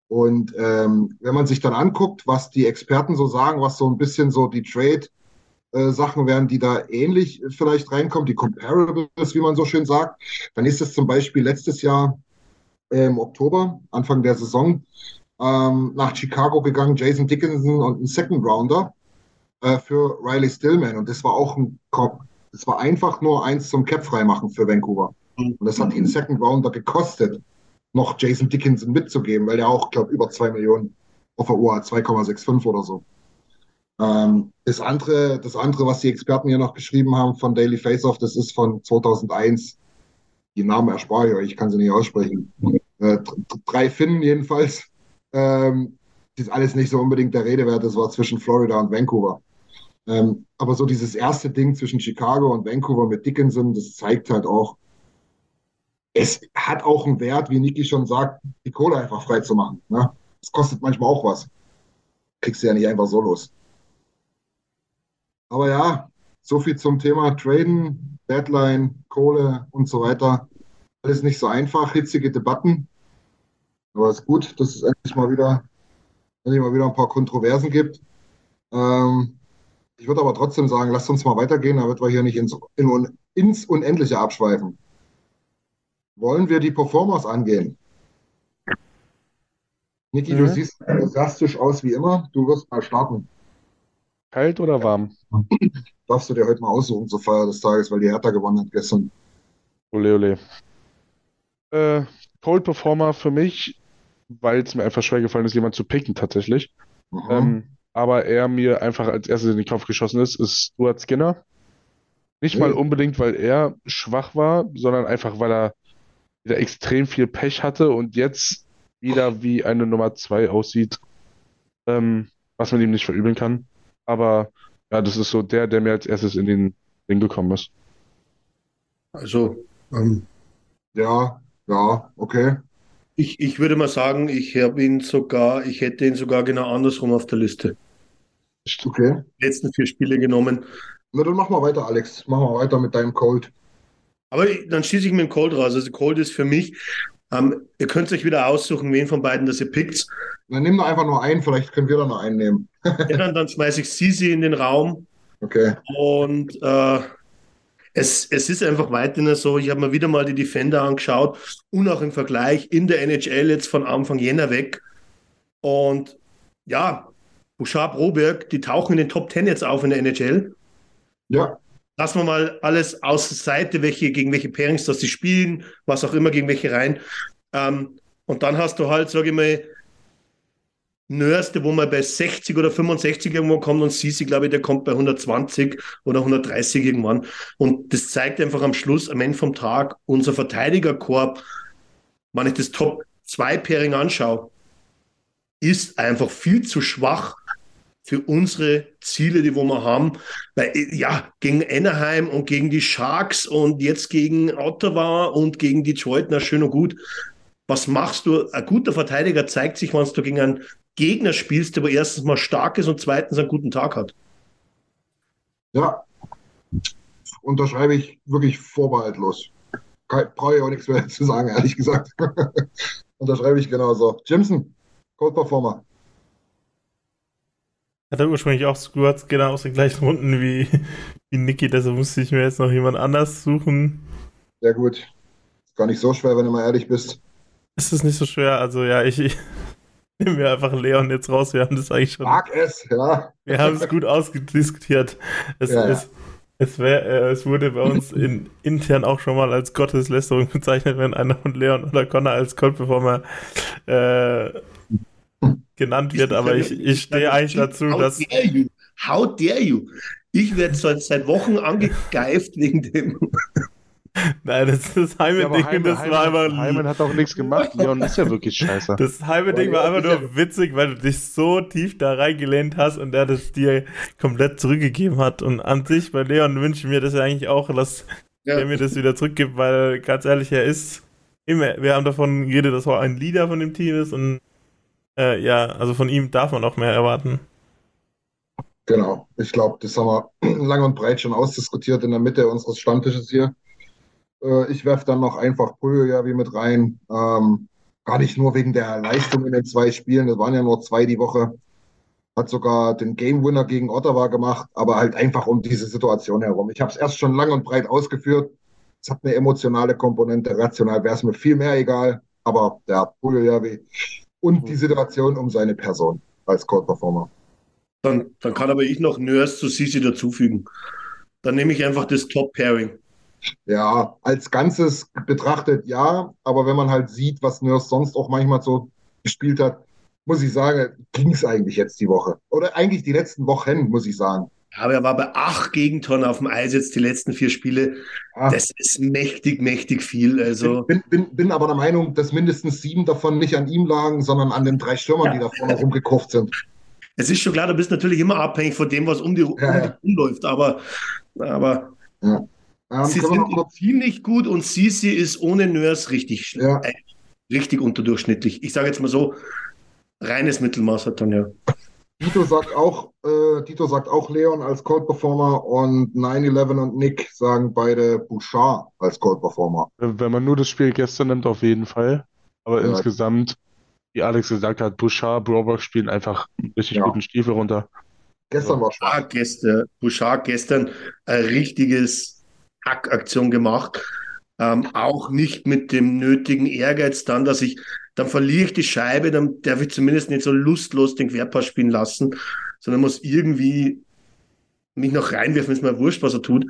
Und ähm, wenn man sich dann anguckt, was die Experten so sagen, was so ein bisschen so die Trade-Sachen wären, die da ähnlich vielleicht reinkommen, die Comparables, wie man so schön sagt, dann ist es zum Beispiel letztes Jahr äh, im Oktober, Anfang der Saison, ähm, nach Chicago gegangen, Jason Dickinson und ein Second Rounder äh, für Riley Stillman. Und das war auch ein Kopf. Das war einfach nur eins zum Cap freimachen für Vancouver. Und das hat ihn Second Rounder gekostet, noch Jason Dickinson mitzugeben, weil er auch, glaube über zwei Millionen auf der Uhr hat, 2,65 oder so. Ähm, das, andere, das andere, was die Experten hier noch geschrieben haben von Daily Faceoff, das ist von 2001. Die Namen erspare ich euch, ich kann sie nicht aussprechen. Äh, drei Finnen jedenfalls. Ähm, das ist alles nicht so unbedingt der Rede wert. Das war zwischen Florida und Vancouver. Ähm, aber so dieses erste Ding zwischen Chicago und Vancouver mit Dickinson, das zeigt halt auch, es hat auch einen Wert, wie Niki schon sagt, die Kohle einfach frei zu machen. Ne? Das kostet manchmal auch was. Kriegst du ja nicht einfach so los. Aber ja, so viel zum Thema Traden, Deadline, Kohle und so weiter. Alles nicht so einfach, hitzige Debatten. Aber es ist gut, dass es endlich mal wieder, endlich mal wieder ein paar Kontroversen gibt. Ähm, ich würde aber trotzdem sagen, lasst uns mal weitergehen, damit wir hier nicht ins, in, ins Unendliche abschweifen. Wollen wir die Performers angehen? Niki, mhm. du siehst sarkastisch aus wie immer. Du wirst mal starten. Kalt oder warm? Darfst du dir heute mal aussuchen zur Feier des Tages, weil die Hertha gewonnen hat gestern. Ole, ole. Äh, Cold Performer für mich, weil es mir einfach schwer gefallen ist, jemanden zu picken tatsächlich. Mhm. Ähm, aber er mir einfach als erstes in den Kopf geschossen ist, ist Stuart Skinner. Nicht mal unbedingt, weil er schwach war, sondern einfach, weil er wieder extrem viel Pech hatte und jetzt wieder wie eine Nummer 2 aussieht, ähm, was man ihm nicht verübeln kann. Aber ja, das ist so der, der mir als erstes in den Ding gekommen ist. Also, ähm, ja, ja, okay. Ich, ich würde mal sagen, ich habe ihn sogar, ich hätte ihn sogar genau andersrum auf der Liste. Okay. Die letzten vier Spiele genommen. Na, dann mach mal weiter, Alex. Mach mal weiter mit deinem Cold. Aber dann schieße ich mit dem Cold raus. Also Cold ist für mich, ähm, ihr könnt euch wieder aussuchen, wen von beiden das ihr pickt. Dann nimm doch einfach nur einen, vielleicht können wir da noch einen nehmen. ja, dann, dann schmeiße ich Sisi in den Raum. Okay. Und äh, es, es ist einfach weiterhin so, ich habe mir wieder mal die Defender angeschaut und auch im Vergleich in der NHL jetzt von Anfang Jänner weg. Und ja, Bouchard, Roberg, die tauchen in den Top 10 jetzt auf in der NHL. Ja. Lassen wir mal alles aus der Seite, welche, gegen welche Pairings das sie spielen, was auch immer, gegen welche rein. Ähm, und dann hast du halt, sage ich mal, Nörste, wo man bei 60 oder 65 irgendwo kommt und Sisi, glaube ich, der kommt bei 120 oder 130 irgendwann. Und das zeigt einfach am Schluss, am Ende vom Tag, unser Verteidigerkorb, wenn ich das Top 2 Pairing anschaue, ist einfach viel zu schwach für unsere Ziele, die wir haben. Weil, ja, gegen Anaheim und gegen die Sharks und jetzt gegen Ottawa und gegen Detroit, na schön und gut. Was machst du? Ein guter Verteidiger zeigt sich, wenn du gegen einen Gegner spielst, der aber erstens mal stark ist und zweitens einen guten Tag hat. Ja, unterschreibe ich wirklich vorbehaltlos. Brauche ich auch nichts mehr zu sagen, ehrlich gesagt. unterschreibe ich genauso. Jimson, Code Performer. Hatte ursprünglich auch Squads genau aus den gleichen Runden wie, wie Niki, deshalb musste ich mir jetzt noch jemand anders suchen. Sehr gut. Ist gar nicht so schwer, wenn du mal ehrlich bist. Ist es nicht so schwer? Also ja, ich, ich nehme mir einfach Leon jetzt raus. Wir haben das eigentlich schon. Mag es, ja. Wir haben es gut ausdiskutiert. Es, ja, es, es, wär, äh, es wurde bei uns in, intern auch schon mal als Gotteslästerung bezeichnet, wenn einer von Leon oder Connor als Cold-Performer äh, genannt wird, aber ich, ich stehe eigentlich dazu, How dass. Dare you? How dare you? Ich werde seit, seit Wochen angegeift wegen dem. Nein, das, das Heime-Ding, ja, das Heime, war einfach. Heimen hat auch nichts gemacht. Leon ist ja wirklich scheiße. Das Heime-Ding war einfach nur witzig, weil du dich so tief da reingelehnt hast und er das dir komplett zurückgegeben hat. Und an sich bei Leon wünsche ich mir das ja eigentlich auch, dass ja. er mir das wieder zurückgibt, weil ganz ehrlich, er ist immer. Wir haben davon geredet, dass er ein Leader von dem Team ist und äh, ja, also von ihm darf man auch mehr erwarten. Genau, ich glaube, das haben wir lang und breit schon ausdiskutiert in der Mitte unseres Stammtisches hier. Äh, ich werfe dann noch einfach Puljo ja wie mit rein. Ähm, gar nicht nur wegen der Leistung in den zwei Spielen, es waren ja nur zwei die Woche. Hat sogar den Game Winner gegen Ottawa gemacht, aber halt einfach um diese Situation herum. Ich habe es erst schon lang und breit ausgeführt. Es hat eine emotionale Komponente, rational wäre es mir viel mehr egal, aber der Puljojavi und die Situation um seine Person als Code-Performer. Dann, dann kann aber ich noch Nurse zu Sisi dazufügen. Dann nehme ich einfach das Top-Pairing. Ja, als Ganzes betrachtet ja, aber wenn man halt sieht, was Nurse sonst auch manchmal so gespielt hat, muss ich sagen, ging es eigentlich jetzt die Woche. Oder eigentlich die letzten Wochen, muss ich sagen. Aber er war bei acht Gegentoren auf dem Eis jetzt die letzten vier Spiele. Ja. Das ist mächtig, mächtig viel. Also Bin, bin, bin aber der Meinung, dass mindestens sieben davon nicht an ihm lagen, sondern an den drei Stürmern, die da vorne rumgekauft sind. es ist schon klar, du bist natürlich immer abhängig von dem, was um die, um Ja, ja. rumläuft. Aber, aber Ähm, sie sind ziemlich gut und Sisi ist ohne Nurse richtig, Ja. äh, richtig unterdurchschnittlich. Ich sage jetzt mal so, reines Mittelmaß hat dann ja. Dito sagt auch, äh, Dito sagt auch Leon als Cold Performer und 9-11 und Nick sagen beide Bouchard als Cold Performer. Wenn man nur das Spiel gestern nimmt, auf jeden Fall. Aber Ja. insgesamt, wie Alex gesagt hat, Bouchard, Broberg spielen einfach einen richtig Ja. guten Stiefel runter. Gestern war schwach. Bouchard gestern, Bouchard gestern ein richtiges Hackaktion gemacht. Ähm, auch nicht mit dem nötigen Ehrgeiz dann, dass ich, dann verliere ich die Scheibe, dann darf ich zumindest nicht so lustlos den Querpass spielen lassen, sondern muss irgendwie mich noch reinwerfen, ist mir wurscht, was er tut.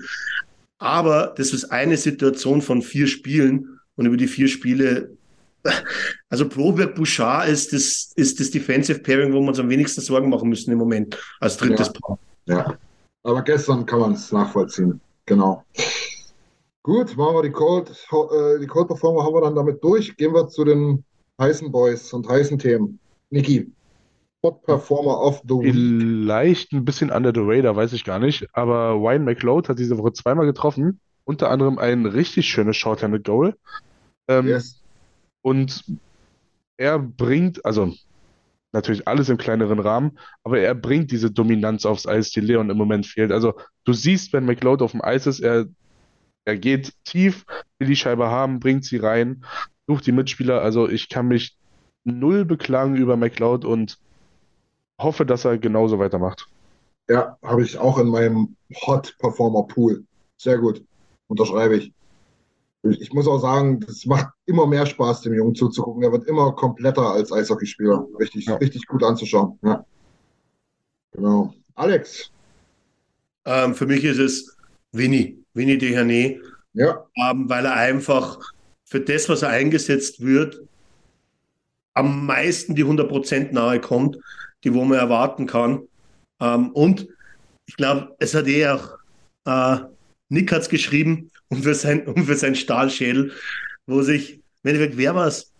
Aber das ist eine Situation von vier Spielen und über die vier Spiele, also Broberg Bouchard ist das, ist das Defensive Pairing, wo wir uns am wenigsten Sorgen machen müssen im Moment als drittes Ja. Paar. Ja. Aber gestern kann man es nachvollziehen. Genau. Gut, machen wir die Cold, äh, die Cold Performer haben wir dann damit durch. Gehen wir zu den heißen Boys und heißen Themen. Niki, Hot Performer of the Week. Vielleicht ein bisschen under the radar, weiß ich gar nicht. Aber Wayne McLeod hat diese Woche zweimal getroffen. Unter anderem ein richtig schönes Shorthanded Goal. Ähm, Yes. Und er bringt, also natürlich alles im kleineren Rahmen, aber er bringt diese Dominanz aufs Eis, die Leon im Moment fehlt. Also du siehst, wenn McLeod auf dem Eis ist, er, er geht tief, will die Scheibe haben, bringt sie rein, sucht die Mitspieler. Also ich kann mich null beklagen über McLeod und hoffe, dass er genauso weitermacht. Ja, habe ich auch in meinem Hot Performer Pool. Sehr gut. Unterschreibe ich. Ich ich muss auch sagen, es macht immer mehr Spaß, dem Jungen zuzugucken. Er wird immer kompletter als Eishockeyspieler. Richtig, Ja. richtig gut anzuschauen. Ja. Genau. Alex. Ähm, für mich ist es Winnie, Winnie Dehane, Ja, ähm, weil er einfach für das, was er eingesetzt wird, am meisten die 100% nahe kommt, die wo man erwarten kann. Ähm, und ich glaube, es hat eh auch, äh, Nick hat es geschrieben, und für, sein, und für sein Stahlschädel, wo sich, im Endeffekt, wer war es,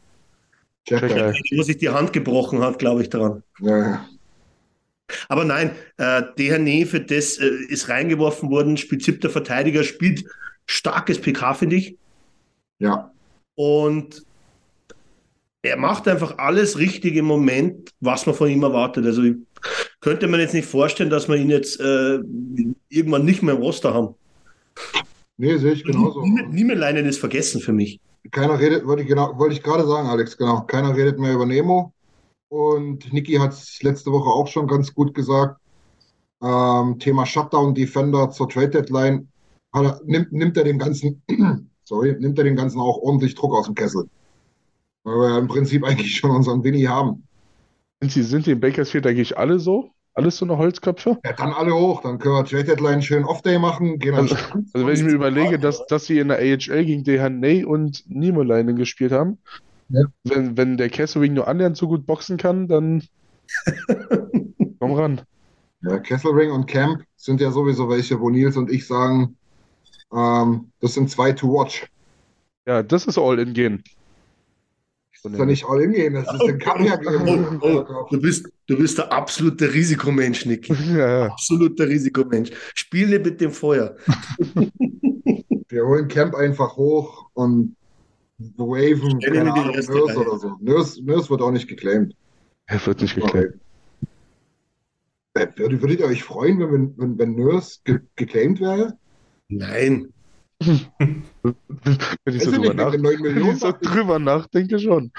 wo sich die Hand gebrochen hat, glaube ich, daran. Ja, Aber nein, äh, Dehane für das äh, ist reingeworfen worden, spielt siebter Verteidiger, spielt starkes PK, finde ich. ja, Und er macht einfach alles richtig im Moment, was man von ihm erwartet. Also ich könnte man jetzt nicht vorstellen, dass wir ihn jetzt äh, irgendwann nicht mehr im Roster haben. nee, sehe ich genauso. Niemeleinen ist vergessen für mich. Keiner redet, wollte ich, genau, wollte ich gerade sagen, Alex, genau. Keiner redet mehr über Nemo. Und Niki hat es letzte Woche auch schon ganz gut gesagt. Ähm, Thema Shutdown Defender zur Trade Deadline. Er, nimmt, nimmt er dem ganzen, sorry, nimmt er den ganzen auch ordentlich Druck aus dem Kessel. Weil wir ja im Prinzip eigentlich schon unseren Winnie haben. Sind die, sind die in Bakersfield eigentlich alle so? Alles so eine Holzköpfe? Ja, dann alle hoch, dann können wir Trade Deadline schön Off-Day machen, gehen Also. Also wenn ich mir überlege, dass, dass sie in der AHL gegen Dehaney und Niemelainen gespielt haben, Ja. wenn, wenn der Kesselring nur annähernd so gut boxen kann, dann komm ran. Ja, Kesselring und Camp sind ja sowieso welche, wo Nils und ich sagen, ähm, das sind zwei to watch. Ja, das ist All-In gehen. Das ist ja nicht all in gehen, das ist ja geben. Oh, oh, du, bist, du bist der absolute Risikomensch, Nicky. Ja, ja. Absoluter Risikomensch. Spiele mit dem Feuer. Wir holen Camp einfach hoch und waven, keine Ahnung, Nurse oder so. Nurse, Nurse wird auch nicht geclaimed. Er wird nicht geklärt. Äh, Würdet, würdet ihr euch freuen, wenn, wenn, wenn Nurse ge geclaimed wäre? Nein. Wenn ich so drüber, nach, mit 9 wenn Millionen. ich so drüber nachdenke, schon.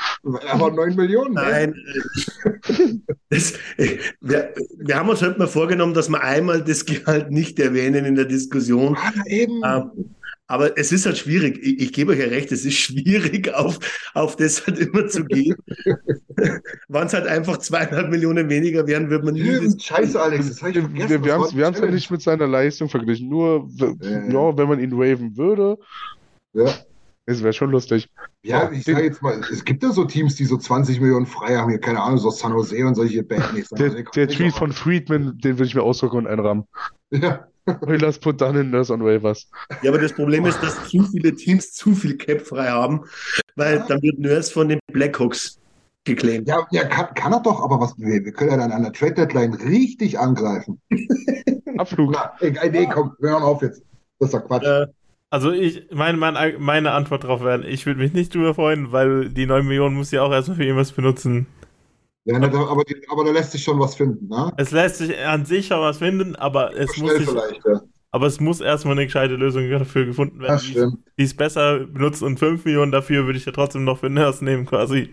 Aber 9 Millionen. ne? Nein, das, äh, wir, wir haben uns heute mal vorgenommen, dass wir einmal das Gehalt nicht erwähnen in der Diskussion. Ah, eben. Ähm, aber es ist halt schwierig. Ich, ich gebe euch ja recht, es ist schwierig, auf, auf das halt immer zu gehen. Wenn es halt einfach zweieinhalb Millionen weniger wären, würde man nie Scheiße, Alex, das habe ich Wir, vergessen. wir, wir haben es ja nicht mit seiner Leistung verglichen. Nur, w- Ja, wenn man ihn waven würde, Ja. es wäre schon lustig. Ja, ich sage jetzt mal, es gibt ja so Teams, die so 20 Millionen frei haben. Hier, keine Ahnung, so San Jose und solche Band. Nee, San Der, der Tweet von Friedman, den würde ich mir ausdrucken und einrahmen. Ja, Oilers put down in Nurse on waivers. Ja, aber das Problem ist, dass zu viele Teams zu viel Cap frei haben, weil dann wird Nurse von den Blackhawks geclaimed. ja, ja kann, kann er doch, aber was, wir, wir können ja dann an der Trade Deadline richtig angreifen. Abflug. Na, egal, nee, komm, wir hören auf jetzt. Das ist doch Quatsch. Äh, Also ich, meine, meine, meine Antwort darauf wäre, ich würde mich nicht drüber freuen, weil die 9 Millionen muss ja auch erstmal für irgendwas benutzen. Ja, ne, da, aber, die, aber da lässt sich schon was finden, ne? Es lässt sich an sich schon was finden, aber es muss sich, ja. aber es muss erstmal eine gescheite Lösung dafür gefunden werden, Das die, es besser benutzt und 5 Millionen dafür würde ich ja trotzdem noch für Nurse nehmen quasi.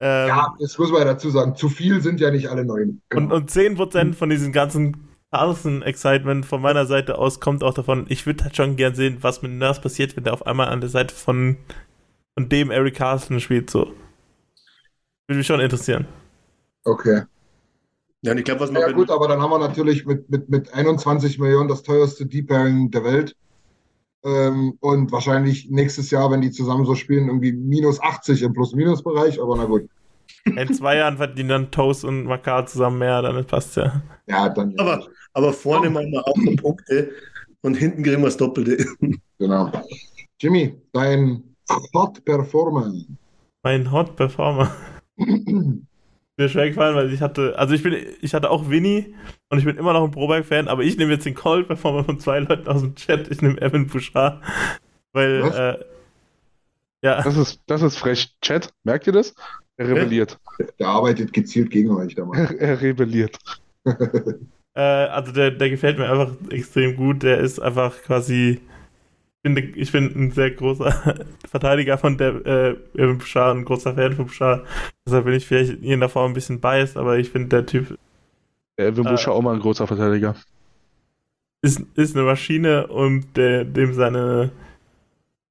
Ähm, Ja, das muss man ja dazu sagen. Zu viel sind ja nicht alle neun. Und, Genau. und 10% von diesem ganzen Carlson-Excitement von meiner Seite aus kommt auch davon, ich würde halt schon gern sehen, was mit Nurse passiert, wenn der auf einmal an der Seite von, von dem Eric Carlson spielt, so. Würde mich schon interessieren. Okay. ja, und ich glaube, was man Ja gut, aber dann haben wir natürlich mit, mit, mit 21 Millionen das teuerste Deep Pairing der Welt. Ähm, und wahrscheinlich nächstes Jahr, wenn die zusammen so spielen, irgendwie minus 80 im Plus-Minus-Bereich. Aber na gut. In zwei Jahren verdienen dann Toast und Makar zusammen mehr, dann passt ja. Ja, dann. aber, aber vorne machen wir auch noch Punkte und hinten kriegen wir das Doppelte. Genau. Jimmy, dein Hot Performer. Mein Hot Performer. Mir schwer gefallen, weil ich hatte, also ich bin, ich hatte auch Winnie und ich bin immer noch ein Proberg-Fan, aber ich nehme jetzt den Cold Performer von zwei Leuten aus dem Chat. Ich nehme Evan Bouchard, weil, Was? äh, ja, Das ist, das ist frech. Chat, merkt ihr das? Er rebelliert. Der arbeitet gezielt gegen euch da mal. Er, er rebelliert. Äh, also der, der gefällt mir einfach extrem gut. Der ist einfach quasi. Ich finde, ich bin ein sehr großer Verteidiger von der äh, Evan Bouchard, ein großer Fan von Bouchard. Deshalb bin ich vielleicht in jeder Form ein bisschen biased, aber ich finde, der Typ Der Evan Äh. Buscher auch mal ein großer Verteidiger. ist, ist eine Maschine und der, dem seine,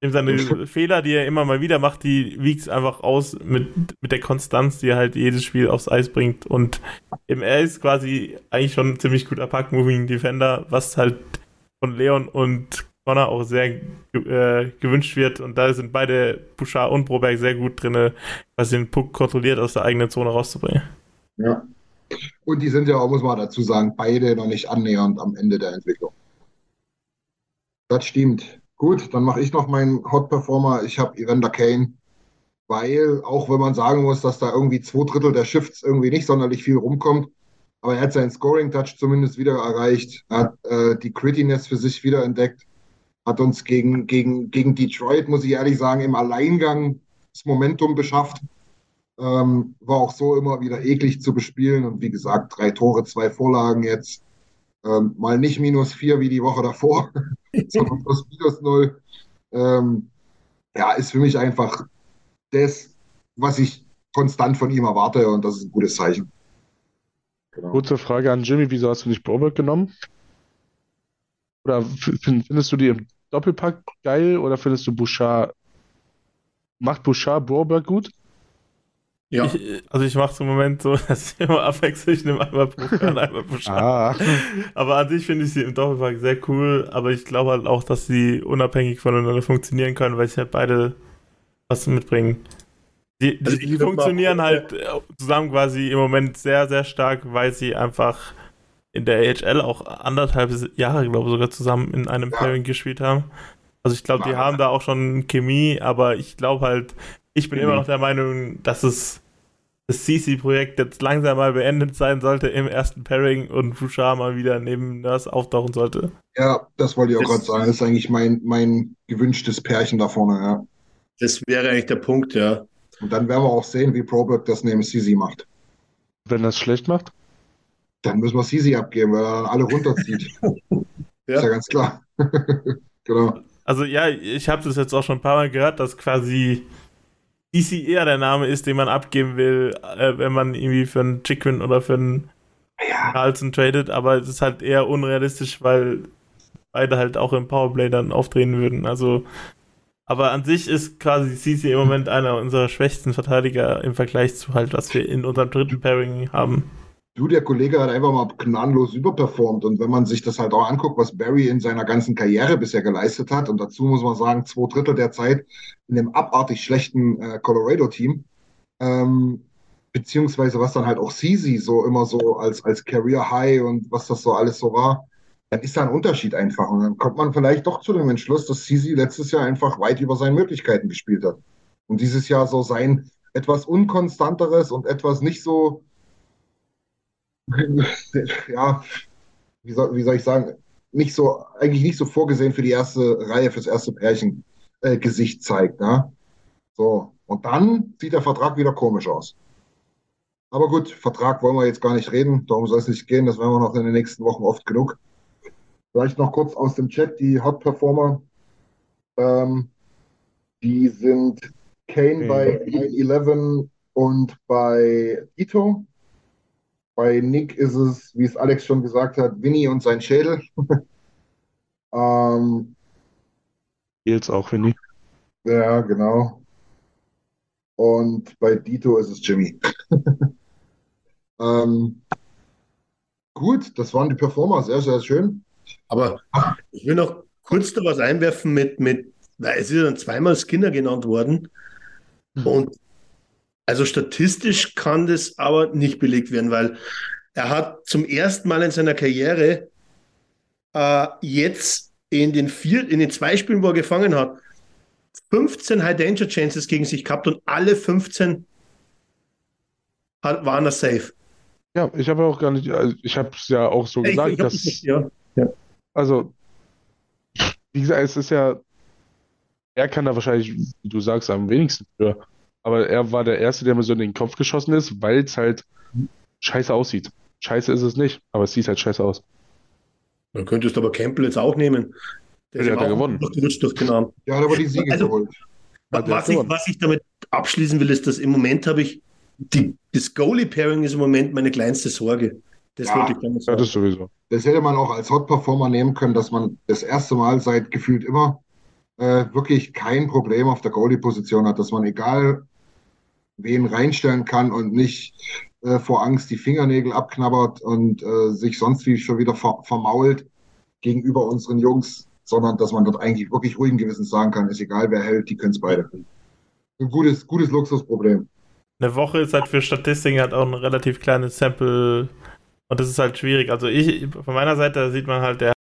dem seine Fehler, die er immer mal wieder macht, die wiegt einfach aus mit, mit der Konstanz, die er halt jedes Spiel aufs Eis bringt. Und eben er ist quasi eigentlich schon ein ziemlich guter Pack-Moving-Defender, was halt von Leon und Connor auch sehr äh, gewünscht wird. Und da sind beide Bouchard und Broberg sehr gut drin, was den Puck kontrolliert aus der eigenen Zone rauszubringen. Ja. Und die sind ja auch, muss man dazu sagen, beide noch nicht annähernd am Ende der Entwicklung. Das stimmt. Gut, dann mache ich noch meinen Hot Performer. Ich habe Evander Kane, weil auch wenn man sagen muss, dass da irgendwie zwei Drittel der Shifts irgendwie nicht sonderlich viel rumkommt, aber er hat seinen Scoring-Touch zumindest wieder erreicht, er hat äh, die Grittiness für sich wieder entdeckt, hat uns gegen, gegen, gegen Detroit, muss ich ehrlich sagen, im Alleingang das Momentum beschafft. Ähm, war auch so immer wieder eklig zu bespielen und wie gesagt, drei Tore, zwei Vorlagen jetzt. Ähm, mal nicht minus vier wie die Woche davor, sondern plus minus null. Ähm, ja, ist für mich einfach das, was ich konstant von ihm erwarte und das ist ein gutes Zeichen. Genau. Kurze Frage an Jimmy, wieso hast du nicht Broberg genommen? Oder findest du die im Doppelpack geil oder findest du Bouchard, macht Bouchard Broberg gut? Ja, Ich, also ich mache es im Moment so, dass ich immer abwechsle. Ich nehme einmal Broberg und einmal Bouchard. Ah, Aber an sich finde ich sie im Doppelpack sehr cool, aber ich glaube halt auch, dass sie unabhängig voneinander funktionieren können, weil sie halt beide was mitbringen. Die, die, Also die funktionieren mal- halt äh, zusammen quasi im Moment sehr, sehr stark, weil sie einfach in der AHL auch anderthalb Jahre, glaube ich, sogar zusammen in einem Ja. Pairing gespielt haben. Also ich glaube, die haben da auch schon Chemie, aber ich glaube halt, ich bin Chemie. immer noch der Meinung, dass es das CC-Projekt jetzt langsam mal beendet sein sollte im ersten Pairing und Bouchard mal wieder neben Nurse auftauchen sollte. Ja, das wollte ich auch gerade sagen. Das ist eigentlich mein, mein gewünschtes Pärchen da vorne. Ja. das wäre eigentlich der Punkt, ja. Und dann werden wir auch sehen, wie Proberg das neben Sisi macht. wenn das schlecht macht? Dann müssen wir Sisi abgeben, weil er dann alle runterzieht. Ja. Ist ja ganz klar. genau. Also ja, ich habe das jetzt auch schon ein paar Mal gehört, dass quasi DC eher der Name ist, den man abgeben will, äh, wenn man irgendwie für einen Chicken oder für einen ja. Carlson tradet, aber es ist halt eher unrealistisch, weil beide halt auch im Powerplay dann aufdrehen würden. Also, aber an sich ist quasi CC im Moment einer unserer schwächsten Verteidiger im Vergleich zu halt, was wir in unserem dritten Pairing haben. Du, der Kollege hat einfach mal gnadenlos überperformt. Und wenn man sich das halt auch anguckt, was Barry in seiner ganzen Karriere bisher geleistet hat, und dazu muss man sagen, zwei Drittel der Zeit in dem abartig schlechten äh, Colorado-Team, ähm, beziehungsweise was dann halt auch CZ so immer so als, als Career High und was das so alles so war, dann ist da ein Unterschied einfach. Und dann kommt man vielleicht doch zu dem Entschluss, dass CZ letztes Jahr einfach weit über seinen Möglichkeiten gespielt hat. Und dieses Jahr so sein etwas unkonstanteres und etwas nicht so ja, wie soll, wie soll ich sagen, nicht so, eigentlich nicht so vorgesehen für die erste Reihe, fürs erste Pärchen äh, Gesicht zeigt. Ne? So, und dann sieht der Vertrag wieder komisch aus. Aber gut, Vertrag wollen wir jetzt gar nicht reden, darum soll es nicht gehen, das werden wir noch in den nächsten Wochen oft genug. Vielleicht noch kurz aus dem Chat, die Hot Performer, ähm, die sind Kane okay. bei 9-11 und bei Ito. Bei Nick ist es, wie es Alex schon gesagt hat, Winnie und sein Schädel. ähm, Jetzt auch Winnie. Ja, genau. Und bei Dito ist es Jimmy. ähm, gut, das waren die Performer, sehr, sehr schön. Aber ich will noch kurz da was einwerfen mit, mit weil es ist dann zweimal Skinner genannt worden. Hm. Und also statistisch kann das aber nicht belegt werden, weil er hat zum ersten Mal in seiner Karriere äh, jetzt in den vier, in den zwei Spielen, wo er gefangen hat, 15 High Danger Chances gegen sich gehabt und alle 15 hat, waren er safe. Ja, ich habe auch gar nicht, also ich habe es ja auch so gesagt, ich, ich dass, nicht, ja. Ja. also, wie gesagt, es ist ja, er kann da wahrscheinlich, wie du sagst, am wenigsten für. Aber er war der Erste, der mir so in den Kopf geschossen ist, weil es halt scheiße aussieht. Scheiße ist es nicht, aber es sieht halt scheiße aus. Dann könntest du aber Campbell jetzt auch nehmen. Der, der hat ja gewonnen. Durch, durch den Arm. Ja, hat aber die Siege also, geholt. Was ich, was ich damit abschließen will, ist, dass im Moment habe ich die, das Goalie-Pairing ist im Moment meine kleinste Sorge. Das ja, wollte ich damit sagen. Das sowieso. Das hätte man auch als Hot-Performer nehmen können, dass man das erste Mal seit gefühlt immer äh, wirklich kein Problem auf der Goalie-Position hat, dass man egal wen reinstellen kann und nicht äh, vor Angst die Fingernägel abknabbert und äh, sich sonst wie schon wieder ver vermault gegenüber unseren Jungs, sondern dass man dort eigentlich wirklich ruhigen Gewissens sagen kann, ist egal, wer hält, die können es beide. Ein gutes, gutes Luxusproblem. Eine Woche ist halt für Statistiken halt auch ein relativ kleines Sample und das ist halt schwierig. Also ich, von meiner Seite sieht man halt, der